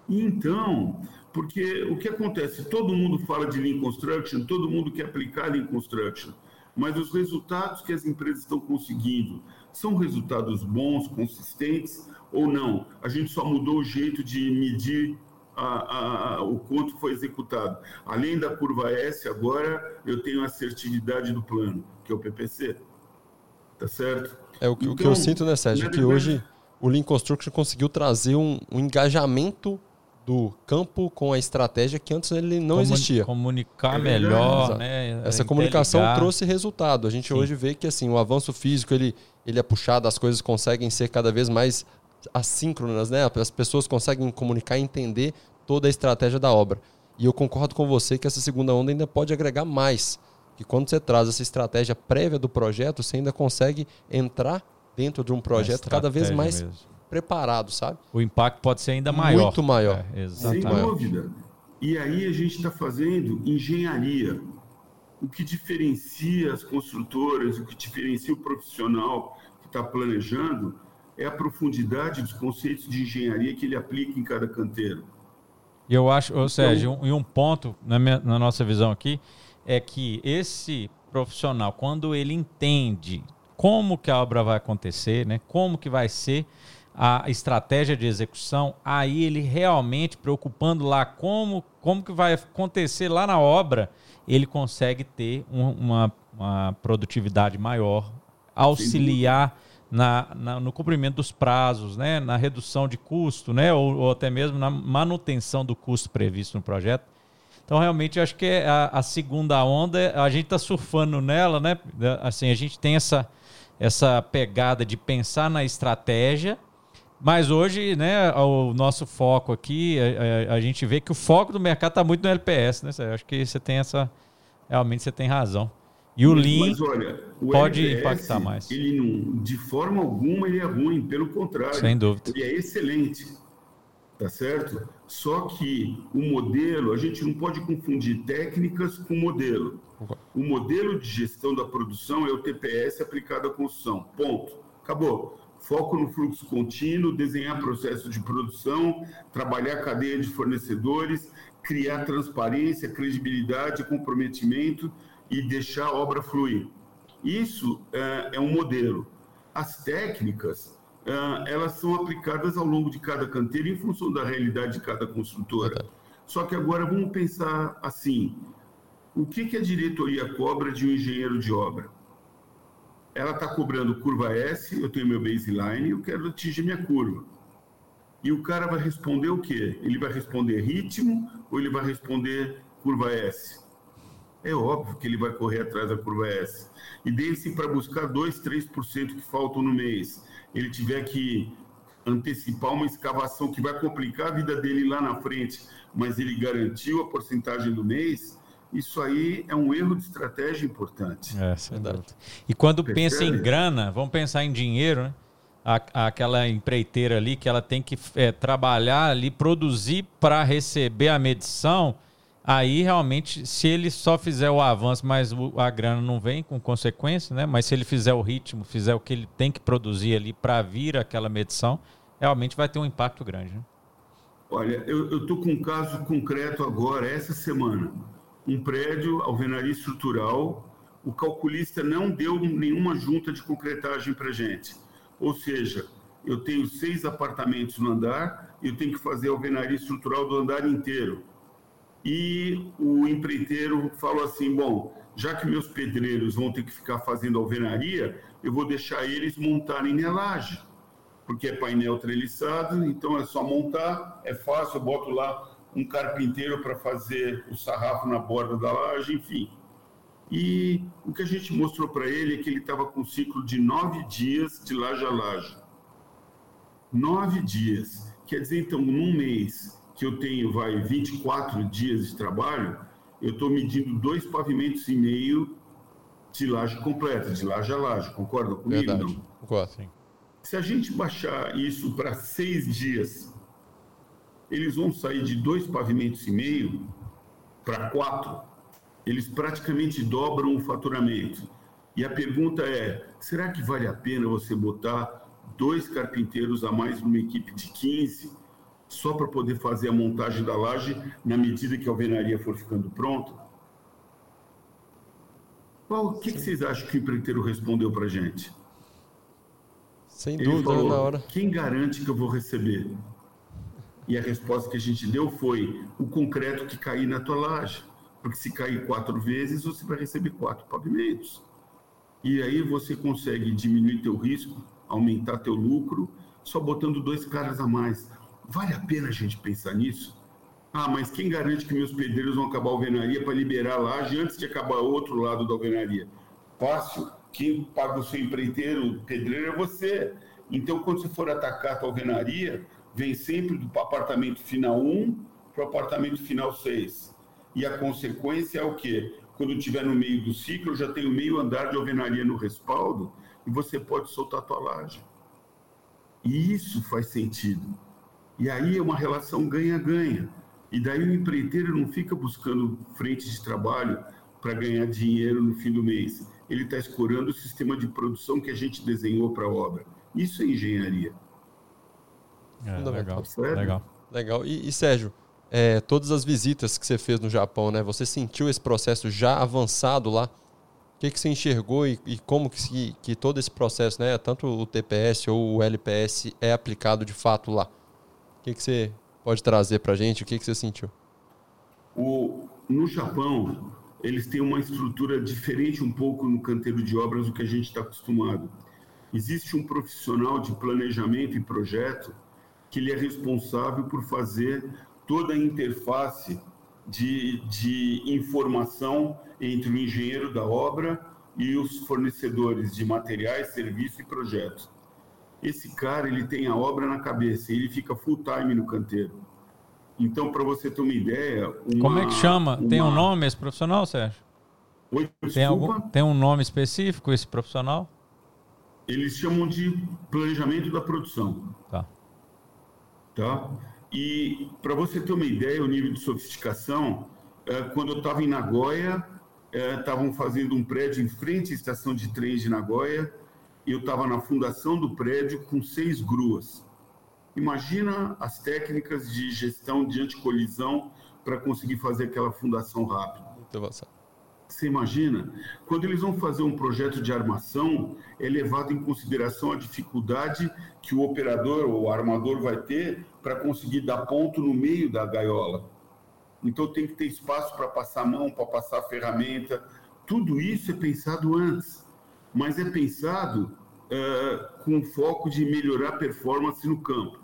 Então, porque o que acontece? Todo mundo fala de Lean Construction, todo mundo quer aplicar Lean Construction, mas os resultados que as empresas estão conseguindo, são resultados bons, consistentes ou não? A gente só mudou o jeito de medir a, a, o quanto foi executado. Além da curva S, agora eu tenho a assertividade do plano, que é o PPC. Tá certo? É o, então, o que eu então, sinto, né, Sérgio? É que hoje o Lean Construction conseguiu trazer um, um engajamento do campo com a estratégia que antes ele não existia. Comunicar é melhor, né? Essa comunicação trouxe resultado. A gente Sim. hoje vê que assim, o avanço físico ele, ele é puxado, as coisas conseguem ser cada vez mais assíncronas, né? As pessoas conseguem comunicar e entender toda a estratégia da obra. E eu concordo com você que essa segunda onda ainda pode agregar mais. Que quando você traz essa estratégia prévia do projeto, você ainda consegue entrar dentro de um projeto cada vez mais mesmo. preparado, sabe? O impacto pode ser ainda maior. Muito maior. É, Sem dúvida. E aí a gente está fazendo engenharia. O que diferencia as construtoras, o que diferencia o profissional que está planejando é a profundidade dos conceitos de engenharia que ele aplica em cada canteiro. E eu acho, ou seja, um, e um ponto na, minha, na nossa visão aqui é que esse profissional, quando ele entende como que a obra vai acontecer, né, como que vai ser a estratégia de execução, aí ele realmente preocupando lá como, como que vai acontecer lá na obra, ele consegue ter um, uma, uma produtividade maior, auxiliar na, na, no cumprimento dos prazos, né, na redução de custo, né, ou, ou, até mesmo na manutenção do custo previsto no projeto. Então, realmente, acho que é a, a segunda onda, a gente está surfando nela, né? Assim, a gente tem essa, essa pegada de pensar na estratégia, mas hoje, né, o nosso foco aqui, a, a, a gente vê que o foco do mercado está muito no LPS, né? Acho que você tem essa. Realmente você tem razão. E o Lean mas, olha, o pode LPS, impactar mais. Ele não, de forma alguma ele é ruim, pelo contrário. Sem dúvida. Ele é excelente. Tá certo? Só que o modelo, a gente não pode confundir técnicas com modelo. O modelo de gestão da produção é o TPS aplicado à construção. Ponto. Acabou. Foco no fluxo contínuo, desenhar processo de produção, trabalhar a cadeia de fornecedores, criar transparência, credibilidade, comprometimento e deixar a obra fluir. Isso é, é um modelo. As técnicas, é, elas são aplicadas ao longo de cada canteiro em função da realidade de cada construtora. Só que agora vamos pensar assim: o que, que a diretoria cobra de um engenheiro de obra? Ela está cobrando curva S, eu tenho meu baseline, eu quero atingir minha curva. E o cara vai responder o quê? Ele vai responder ritmo ou ele vai responder curva S? É óbvio que ele vai correr atrás da curva S. E desse para buscar 2, 3% que faltam no mês, ele tiver que antecipar uma escavação que vai complicar a vida dele lá na frente, mas ele garantiu a porcentagem do mês, isso aí é um erro de estratégia importante. É, verdade. E quando Percebe? pensa em grana, vamos pensar em dinheiro, né? aquela empreiteira ali que ela tem que é, trabalhar ali, produzir para receber a medição Aí realmente, se ele só fizer o avanço, mas a grana não vem com consequência, né? Mas se ele fizer o ritmo, fizer o que ele tem que produzir ali para vir aquela medição, realmente vai ter um impacto grande. Né? Olha, eu estou com um caso concreto agora, essa semana. Um prédio, alvenaria estrutural, o calculista não deu nenhuma junta de concretagem para gente. Ou seja, eu tenho seis apartamentos no andar eu tenho que fazer a alvenaria estrutural do andar inteiro e o empreiteiro falou assim: bom, já que meus pedreiros vão ter que ficar fazendo alvenaria, eu vou deixar eles montarem minha laje, porque é painel treliçado, então é só montar, é fácil, eu boto lá um carpinteiro para fazer o sarrafo na borda da laje, enfim. E o que a gente mostrou para ele é que ele estava com um ciclo de nove dias de laje a laje. Nove dias. Quer dizer, então, num mês, que eu tenho, vai, 24 dias de trabalho, eu estou medindo dois pavimentos e meio de laje completa, de laje a laje. Concorda comigo? Verdade. Não? Concordo, sim. Se a gente baixar isso para seis dias, eles vão sair de dois pavimentos e meio para quatro. Eles praticamente dobram o faturamento. E a pergunta é: será que vale a pena você botar dois carpinteiros a mais numa equipe de 15? Só para poder fazer a montagem da laje na medida que a alvenaria for ficando pronta? Qual, o que, que, vocês acham que o empreiteiro respondeu para a gente? Sem Ele dúvida, falou, na hora. Quem garante que eu vou receber? E a resposta que a gente deu foi o concreto que cair na tua laje. Porque se cair quatro vezes, você vai receber quatro pavimentos. E aí você consegue diminuir teu risco, aumentar teu lucro, só botando dois caras a mais Vale a pena a gente pensar nisso? Ah, mas quem garante que meus pedreiros vão acabar a alvenaria para liberar a laje antes de acabar o outro lado da alvenaria? Fácil. Quem paga o seu empreiteiro, o pedreiro, é você. Então, quando você for atacar a tua alvenaria, vem sempre do apartamento final 1 para o apartamento final 6. E a consequência é o quê? Quando estiver no meio do ciclo, já tenho meio andar de alvenaria no respaldo e você pode soltar a tua laje. E isso faz sentido. E aí é uma relação ganha-ganha. E daí o empreiteiro não fica buscando frente de trabalho para ganhar dinheiro no fim do mês. Ele está escorando o sistema de produção que a gente desenhou para a obra. Isso é engenharia. É, legal, tá legal. Legal. E, e Sérgio, é, todas as visitas que você fez no Japão, né? Você sentiu esse processo já avançado lá? O que, que você enxergou e, e como que, que, todo esse processo, né? Tanto o TPS ou o LPS é aplicado de fato lá? O que, que você pode trazer para a gente? O que, que você sentiu? O, no Japão, eles têm uma estrutura diferente um pouco no canteiro de obras do que a gente está acostumado. Existe um profissional de planejamento e projeto que ele é responsável por fazer toda a interface de, de informação entre o engenheiro da obra e os fornecedores de materiais, serviços e projetos. Esse cara, ele tem a obra na cabeça, ele fica full time no canteiro. Então, para você ter uma ideia... Uma, Como é que chama? Uma... Tem um nome esse profissional, Sérgio? Oi, tem, algum, tem um nome específico esse profissional? Eles chamam de planejamento da produção. Tá tá? E para você ter uma ideia, o nível de sofisticação, é, quando eu estava em Nagoya, estavam é, fazendo um prédio em frente à estação de trens de Nagoya, eu estava na fundação do prédio com seis gruas. Imagina as técnicas de gestão de anticolisão para conseguir fazer aquela fundação rápida. Muito avançado. Você imagina? Quando eles vão fazer um projeto de armação, é levado em consideração a dificuldade que o operador ou o armador vai ter para conseguir dar ponto no meio da gaiola. Então tem que ter espaço para passar a mão, para passar a ferramenta. Tudo isso é pensado antes, mas é pensado uh, com foco de melhorar a performance no campo.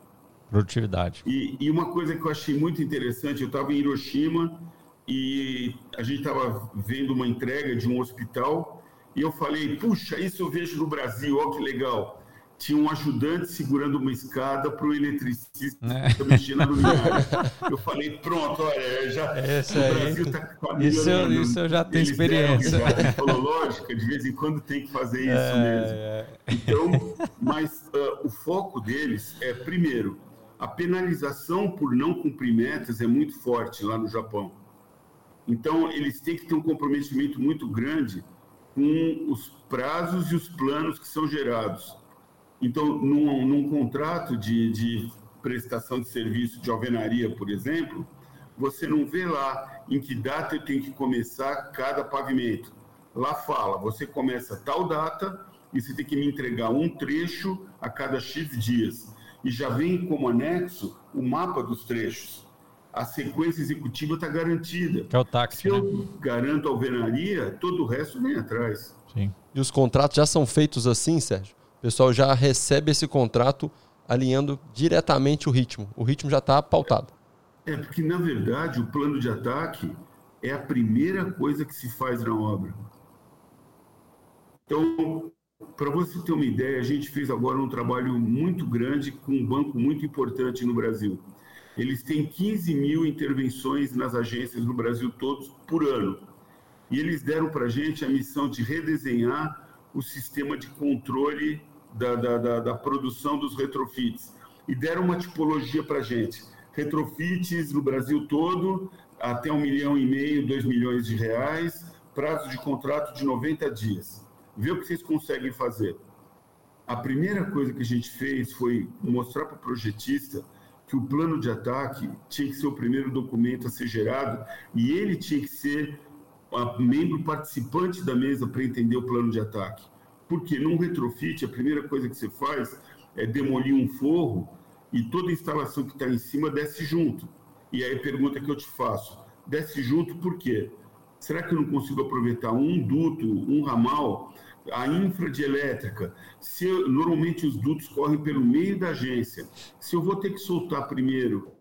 Produtividade. E, e uma coisa que eu achei muito interessante, eu estava em Hiroshima e a gente estava vendo uma entrega de um hospital e eu falei, puxa, isso eu vejo no Brasil, ó que legal. Tinha um ajudante segurando uma escada para o eletricista é. mexer na luminária. Eu falei, pronto, olha, já, Esse o Brasil está isso, eu, isso eu já tenho Eles experiência. Deram, falou, lógica, de vez em quando tem que fazer isso é, mesmo. É. Então, mas uh, o foco deles é, primeiro, a penalização por não cumprir metas é muito forte lá no Japão. Então, eles têm que ter um comprometimento muito grande com os prazos e os planos que são gerados. Então, num, num contrato de, de prestação de serviço de alvenaria, por exemplo, você não vê lá em que data eu tenho que começar cada pavimento. Lá fala, você começa tal data e você tem que me entregar um trecho a cada X dias. E já vem como anexo o mapa dos trechos a sequência executiva está garantida. Que é o táxi. Se né? eu garanto a alvenaria, todo o resto vem atrás. Sim. E os contratos já são feitos assim, Sérgio? O pessoal já recebe esse contrato alinhando diretamente o ritmo. O ritmo já está pautado. É, porque na verdade o plano de ataque é a primeira coisa que se faz na obra. Então, para você ter uma ideia, a gente fez agora um trabalho muito grande com um banco muito importante no Brasil eles têm 15 mil intervenções nas agências no Brasil todos por ano. E eles deram para a gente a missão de redesenhar o sistema de controle da, da, da, da produção dos retrofits. E deram uma tipologia para a gente. Retrofits no Brasil todo, até um milhão e meio, dois milhões de reais, prazo de contrato de 90 dias. Vê o que vocês conseguem fazer. A primeira coisa que a gente fez foi mostrar para o projetista que o plano de ataque tinha que ser o primeiro documento a ser gerado e ele tinha que ser membro participante da mesa para entender o plano de ataque. Porque num retrofit, a primeira coisa que você faz é demolir um forro e toda instalação que está em cima desce junto. E aí a pergunta que eu te faço, desce junto por quê? Será que eu não consigo aproveitar um duto, um ramal a infra de elétrica, se eu, normalmente os dutos correm pelo meio da agência, se eu vou ter que soltar primeiro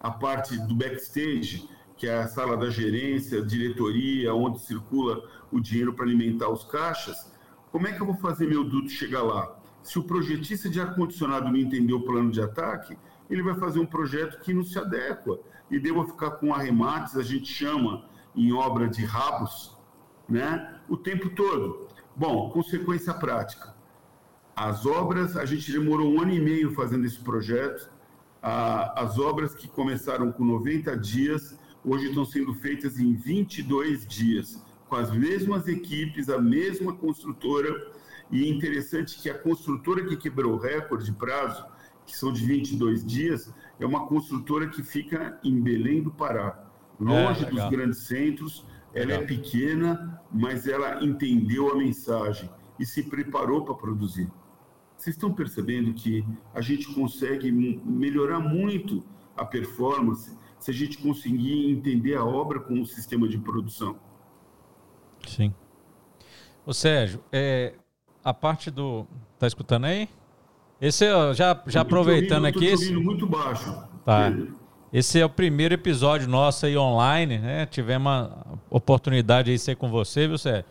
a parte do backstage, que é a sala da gerência, diretoria, onde circula o dinheiro para alimentar os caixas, como é que eu vou fazer meu duto chegar lá? Se o projetista de ar-condicionado não entender o plano de ataque, ele vai fazer um projeto que não se adequa. E devo ficar com arremates, a gente chama em obra de rabos, né? o tempo todo. Bom, consequência prática. As obras, a gente demorou um ano e meio fazendo esse projeto. As obras que começaram com 90 dias, hoje estão sendo feitas em 22 dias, com as mesmas equipes, a mesma construtora. E é interessante que a construtora que quebrou o recorde de prazo, que são de 22 dias, é uma construtora que fica em Belém do Pará, longe é, dos grandes centros, ela é pequena, mas ela entendeu a mensagem e se preparou para produzir. Vocês estão percebendo que a gente consegue melhorar muito a performance se a gente conseguir entender a obra como um sistema de produção. Sim. Ô Sérgio, é, a parte do. Tá escutando aí? Esse já, já aproveitando ouvindo, aqui. Esse... muito baixo. Tá. Esse é o primeiro episódio nosso aí online, né? Tivemos a oportunidade de ser com você, viu, Sérgio?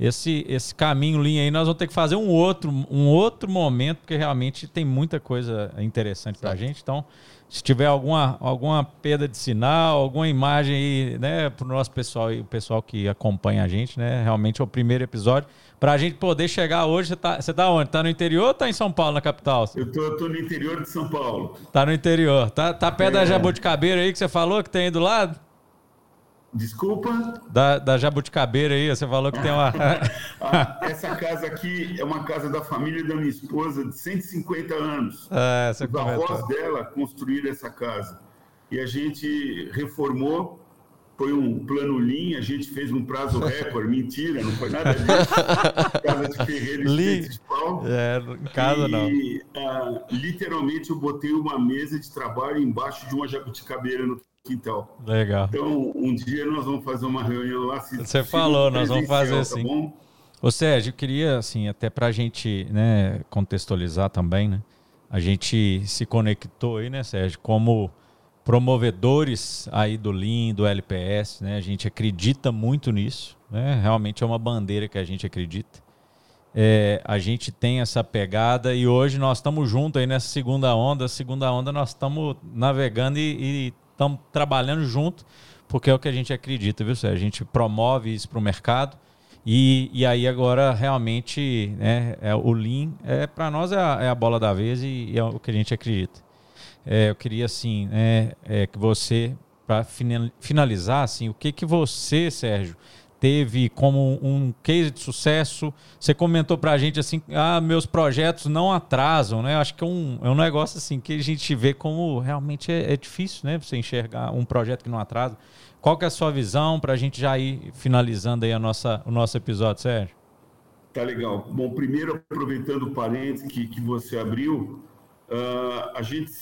Esse, esse caminho linha aí nós vamos ter que fazer um outro, um outro momento, porque realmente tem muita coisa interessante para a gente. Então, se tiver alguma, alguma perda de sinal, alguma imagem aí, né, para o nosso pessoal e o pessoal que acompanha a gente, né? Realmente é o primeiro episódio. Para a gente poder chegar hoje, você tá, você tá onde? Tá no interior ou tá em São Paulo, na capital? Eu tô, eu tô no interior de São Paulo. Tá no interior. Tá, tá perto é. da Jabuticabeira aí que você falou que tem aí do lado? Desculpa? Da, da Jabuticabeira aí, você falou que tem uma. Ah, essa casa aqui é uma casa da família da minha esposa de 150 anos. É, você Os comentou. avós dela construíram essa casa. E a gente reformou, foi um plano linha, a gente fez um prazo recorde. Mentira, não foi nada disso. casa de ferreiro e de pau. É, em casa e, não. E uh, literalmente eu botei uma mesa de trabalho embaixo de uma jabuticabeira no quintal. Legal. Então, um dia nós vamos fazer uma reunião lá. Se, Você falou, nós vamos fazer assim. Bom? Ô Sérgio, eu queria, assim, até para a gente né, contextualizar também, né? A gente se conectou aí, né, Sérgio, como promovedores aí do Lean, do LPS, né? A gente acredita muito nisso, né? Realmente é uma bandeira que a gente acredita. É, a gente tem essa pegada e hoje nós estamos juntos aí nessa segunda onda. Segunda onda nós estamos navegando e, e estamos trabalhando junto, porque é o que a gente acredita, viu, Sérgio? A gente promove isso para o mercado. E, e aí agora realmente né, é, o Lean é, para nós é a, é a, bola da vez e, e, é o que a gente acredita. É, eu queria assim né, é, que você, para finalizar, assim, o que, que você, Sérgio, teve como um case de sucesso. Você comentou para a gente assim, ah, meus projetos não atrasam, né? Acho que é um, é um negócio assim que a gente vê como realmente é, é difícil, né? Você enxergar um projeto que não atrasa. Qual que é a sua visão para a gente já ir finalizando aí a nossa, o nosso episódio, Sérgio? Tá legal. Bom, primeiro aproveitando o parênteses que, que você abriu, uh, a gente,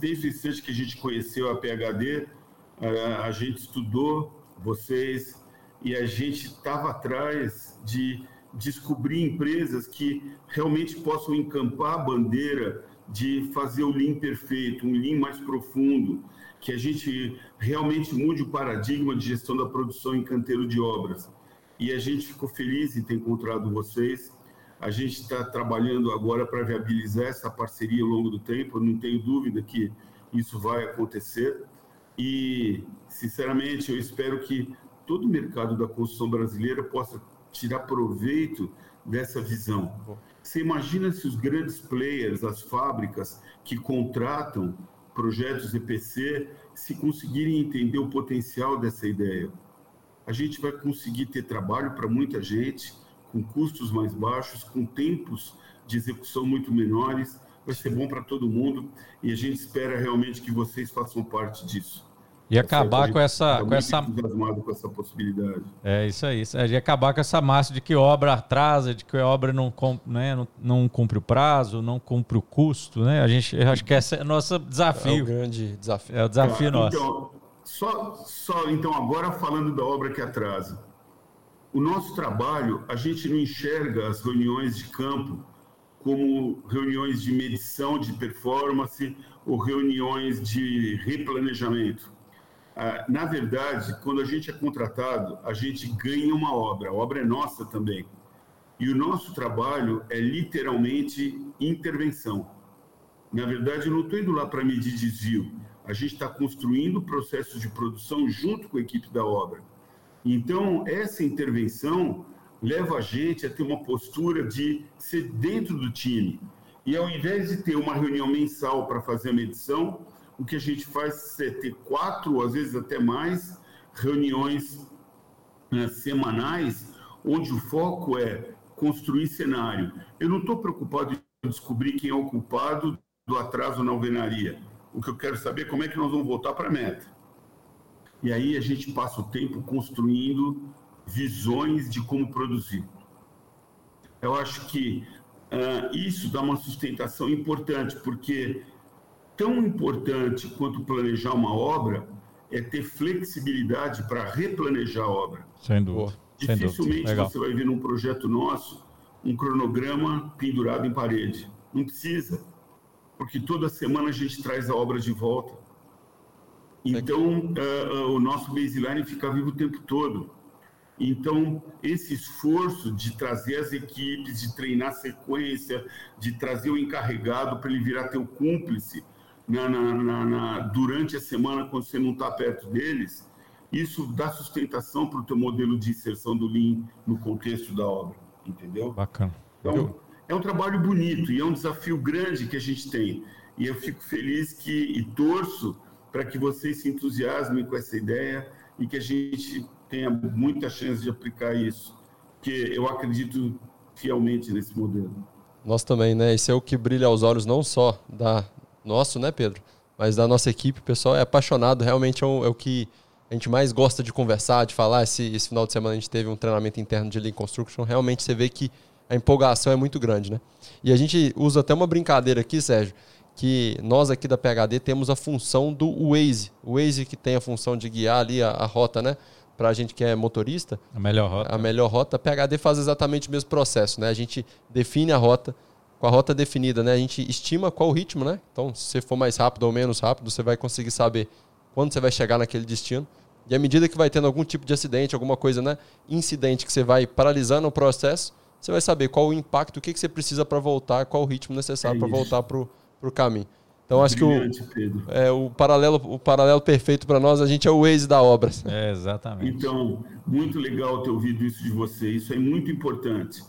desde o instante que a gente conheceu a PHD, uh, ah, a gente estudou vocês, e a gente estava atrás de descobrir empresas que realmente possam encampar a bandeira de fazer o Lean perfeito, um Lean mais profundo, que a gente realmente mude o paradigma de gestão da produção em canteiro de obras. E a gente ficou feliz em ter encontrado vocês. A gente está trabalhando agora para viabilizar essa parceria ao longo do tempo. Eu não tenho dúvida que isso vai acontecer. E, sinceramente, eu espero que todo o mercado da construção brasileira possa tirar proveito dessa visão. Você imagina se os grandes players, as fábricas que contratam projetos EPC, se conseguirem entender o potencial dessa ideia. A gente vai conseguir ter trabalho para muita gente, com custos mais baixos, com tempos de execução muito menores. Vai ser bom para todo mundo e a gente espera realmente que vocês façam parte disso. E acabar com essa. Com essa... com essa possibilidade. É isso aí. E acabar com essa massa de que obra atrasa, de que a obra não, né, não, não cumpre o prazo, não cumpre o custo. Né? A gente, eu acho que esse é o nosso desafio. É o grande desafio. É o desafio nosso. Então, só, só, então, agora falando da obra que atrasa. o nosso trabalho, a gente não enxerga as reuniões de campo como reuniões de medição de performance ou reuniões de replanejamento. Ah, na verdade, quando a gente é contratado, a gente ganha uma obra, a obra é nossa também. E o nosso trabalho é literalmente intervenção. Na verdade, eu não estou indo lá para medir desvio. A gente está construindo processos de produção junto com a equipe da obra. Então, essa intervenção leva a gente a ter uma postura de ser dentro do time. E ao invés de ter uma reunião mensal para fazer a medição, o que a gente faz é ter quatro, às vezes até mais, reuniões né, semanais, onde o foco é construir cenário. Eu não estou preocupado em descobrir quem é o culpado do atraso na alvenaria. O que eu quero saber é como é que nós vamos voltar para a meta. E aí a gente passa o tempo construindo visões de como produzir. Eu acho que uh, isso dá uma sustentação importante, porque tão importante quanto planejar uma obra é ter flexibilidade para replanejar a obra. Sem dúvida. Dificilmente Sem dúvida. você vai ver num projeto nosso um cronograma pendurado em parede. Não precisa, porque toda semana a gente traz a obra de volta então, uh, uh, o nosso baseline fica vivo o tempo todo. Então, esse esforço de trazer as equipes, de treinar sequência, de trazer o encarregado para ele virar teu cúmplice na, na, na, na, durante a semana, quando você não está perto deles, isso dá sustentação para o teu modelo de inserção do Lean no contexto da obra, entendeu? Bacana. Então, é um trabalho bonito e é um desafio grande que a gente tem. E eu fico feliz que e torço para que vocês se entusiasmem com essa ideia e que a gente tenha muita chance de aplicar isso, porque eu acredito fielmente nesse modelo. Nós também, né? Esse é o que brilha aos olhos não só da nosso, né, Pedro, mas da nossa equipe. O pessoal é apaixonado, realmente é o, é o que a gente mais gosta de conversar, de falar. Esse, esse final de semana a gente teve um treinamento interno de Lean Construction. Realmente você vê que a empolgação é muito grande, né? E a gente usa até uma brincadeira aqui, Sérgio, que nós aqui da PHD temos a função do Waze. O Waze que tem a função de guiar ali a, a rota, né? Para a gente que é motorista. A melhor rota. A melhor rota. A PHD faz exatamente o mesmo processo, né? A gente define a rota, com a rota definida, né? A gente estima qual o ritmo, né? Então, se você for mais rápido ou menos rápido, você vai conseguir saber quando você vai chegar naquele destino. E à medida que vai tendo algum tipo de acidente, alguma coisa, né? Incidente que você vai paralisando o processo, você vai saber qual o impacto, o que, que você precisa para voltar, qual o ritmo necessário é para voltar para o caminho. Então acho que o, é, o, paralelo, o paralelo perfeito para nós, a gente é o Waze da obra. É, exatamente. Então, muito legal ter ouvido isso de você. Isso é muito importante.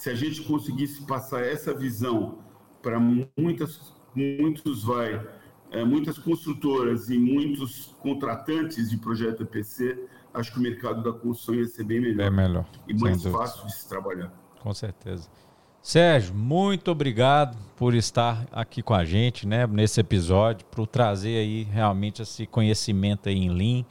Se a gente conseguisse passar essa visão para muitas, muitos vai, é, muitas construtoras e muitos contratantes de projeto EPC, acho que o mercado da construção ia ser bem melhor. Bem melhor. E mais fácil de se trabalhar. Com certeza. Sérgio, muito obrigado por estar aqui com a gente, né, nesse episódio, por trazer aí realmente esse conhecimento aí em Lean,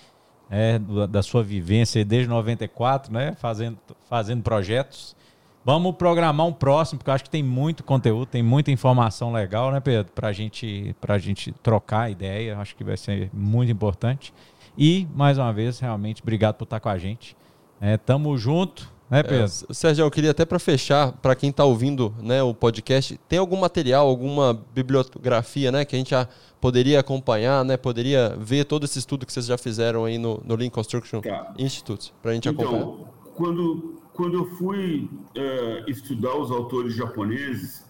né, da sua vivência desde 94, né, fazendo, fazendo projetos. Vamos programar um próximo, porque eu acho que tem muito conteúdo, tem muita informação legal, né, Pedro, para gente, a gente trocar ideia, acho que vai ser muito importante. E, mais uma vez, realmente, obrigado por estar com a gente. É, tamo junto né, Pedro? É, Sérgio, eu queria até para fechar, para quem está ouvindo né, o podcast, tem algum material, alguma bibliografia né, que a gente já poderia acompanhar, né, poderia ver todo esse estudo que vocês já fizeram aí no, no Lean Construction tá. Institute, para a gente então, acompanhar? Quando, quando eu fui uh, estudar os autores japoneses,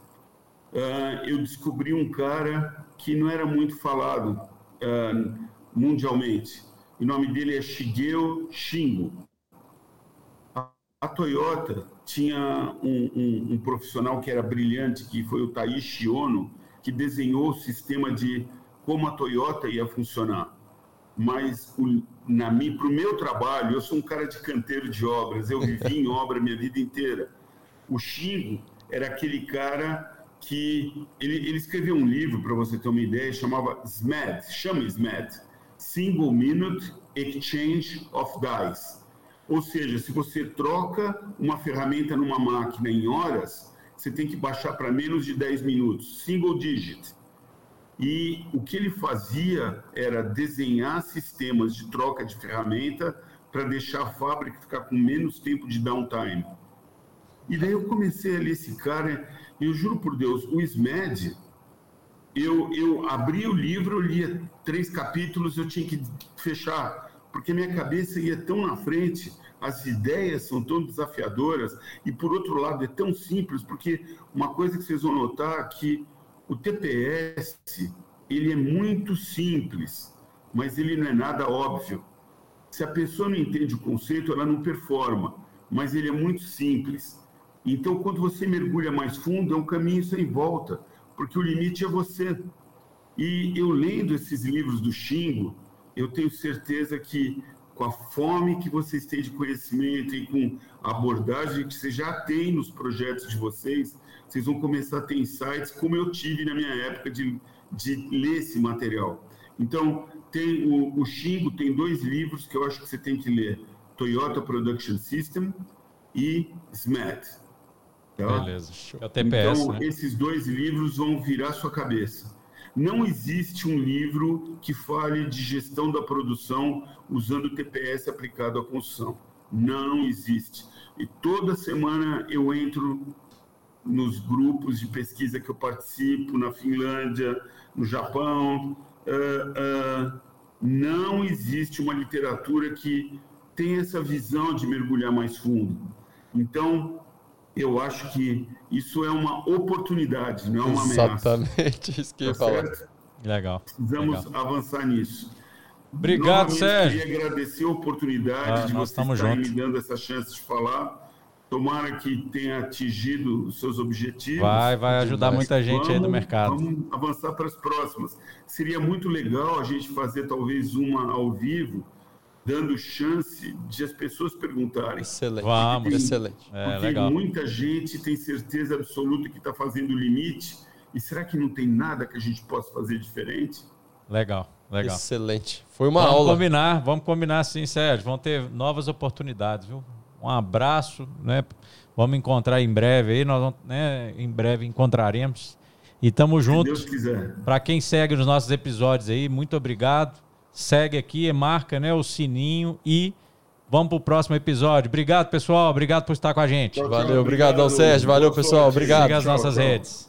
uh, eu descobri um cara que não era muito falado uh, mundialmente. O nome dele é Shigeo Shingo a Toyota tinha um, um, um, profissional que era brilhante, que foi o Taishi Ono, que desenhou o sistema de como a Toyota ia funcionar. Mas para o meu trabalho, eu sou um cara de canteiro de obras, eu vivi em obra minha vida inteira. O Shingo era aquele cara que ele, ele escreveu um livro, para você ter uma ideia, chamava SMAD, chama SMAD, Single Minute Exchange of Dice ou seja, se você troca uma ferramenta numa máquina em horas, você tem que baixar para menos de 10 minutos, single digit. E o que ele fazia era desenhar sistemas de troca de ferramenta para deixar a fábrica ficar com menos tempo de downtime. E daí eu comecei a ler esse cara, e eu juro por Deus, o SMED, eu, eu abri o livro, eu lia três capítulos, eu tinha que fechar, porque minha cabeça ia tão na frente, as ideias são tão desafiadoras, e por outro lado é tão simples, porque uma coisa que vocês vão notar é que o TPS, ele é muito simples, mas ele não é nada óbvio. Se a pessoa não entende o conceito, ela não performa, mas ele é muito simples. Então, quando você mergulha mais fundo, é um caminho sem volta, porque o limite é você. E eu lendo esses livros do Xingo, eu tenho certeza que com a fome que vocês têm de conhecimento e com a abordagem que vocês já têm nos projetos de vocês, vocês vão começar a ter insights como eu tive na minha época de, de ler esse material. Então, tem o, o Xingo tem dois livros que eu acho que você tem que ler: Toyota Production System e SMAT. Tá? Beleza. É o TPS, então, né? esses dois livros vão virar sua cabeça. Não existe um livro que fale de gestão da produção usando TPS aplicado à construção. Não existe. E toda semana eu entro nos grupos de pesquisa que eu participo, na Finlândia, no Japão. Uh, uh, não existe uma literatura que tenha essa visão de mergulhar mais fundo. Então, eu acho que isso é uma oportunidade, não é uma ameaça. Exatamente, isso que eu tá falar. Legal. Precisamos legal. avançar nisso. Obrigado, Novamente, Sérgio. Queria agradecer a oportunidade ah, de nós você estar juntos. me dando essa chance de falar. Tomara que tenha atingido os seus objetivos. Vai, vai ajudar muita gente vamos, aí do mercado. Vamos avançar para as próximas. Seria muito legal a gente fazer talvez uma ao vivo, dando chance de as pessoas perguntarem. Excelente. Vamos. Tem- Excelente. É, porque legal. muita gente tem certeza absoluta que está fazendo o limite. E será que não tem nada que a gente possa fazer diferente? Legal, legal. Excelente. Foi uma vamos aula. combinar, vamos combinar sim, Sérgio. Vão ter novas oportunidades, viu? Um abraço, né? Vamos encontrar em breve aí, nós vamos, né, em breve encontraremos. E tamo Se Deus juntos. quiser. Para quem segue os nossos episódios aí, muito obrigado. Segue aqui, marca, né, o sininho e vamos pro próximo episódio. Obrigado, pessoal. Obrigado por estar com a gente. Tchau, Valeu, tchau, obrigadão, obrigado. Sérgio. Valeu, pessoal. Obrigado. Siga as Tchau, nossas tchau. redes.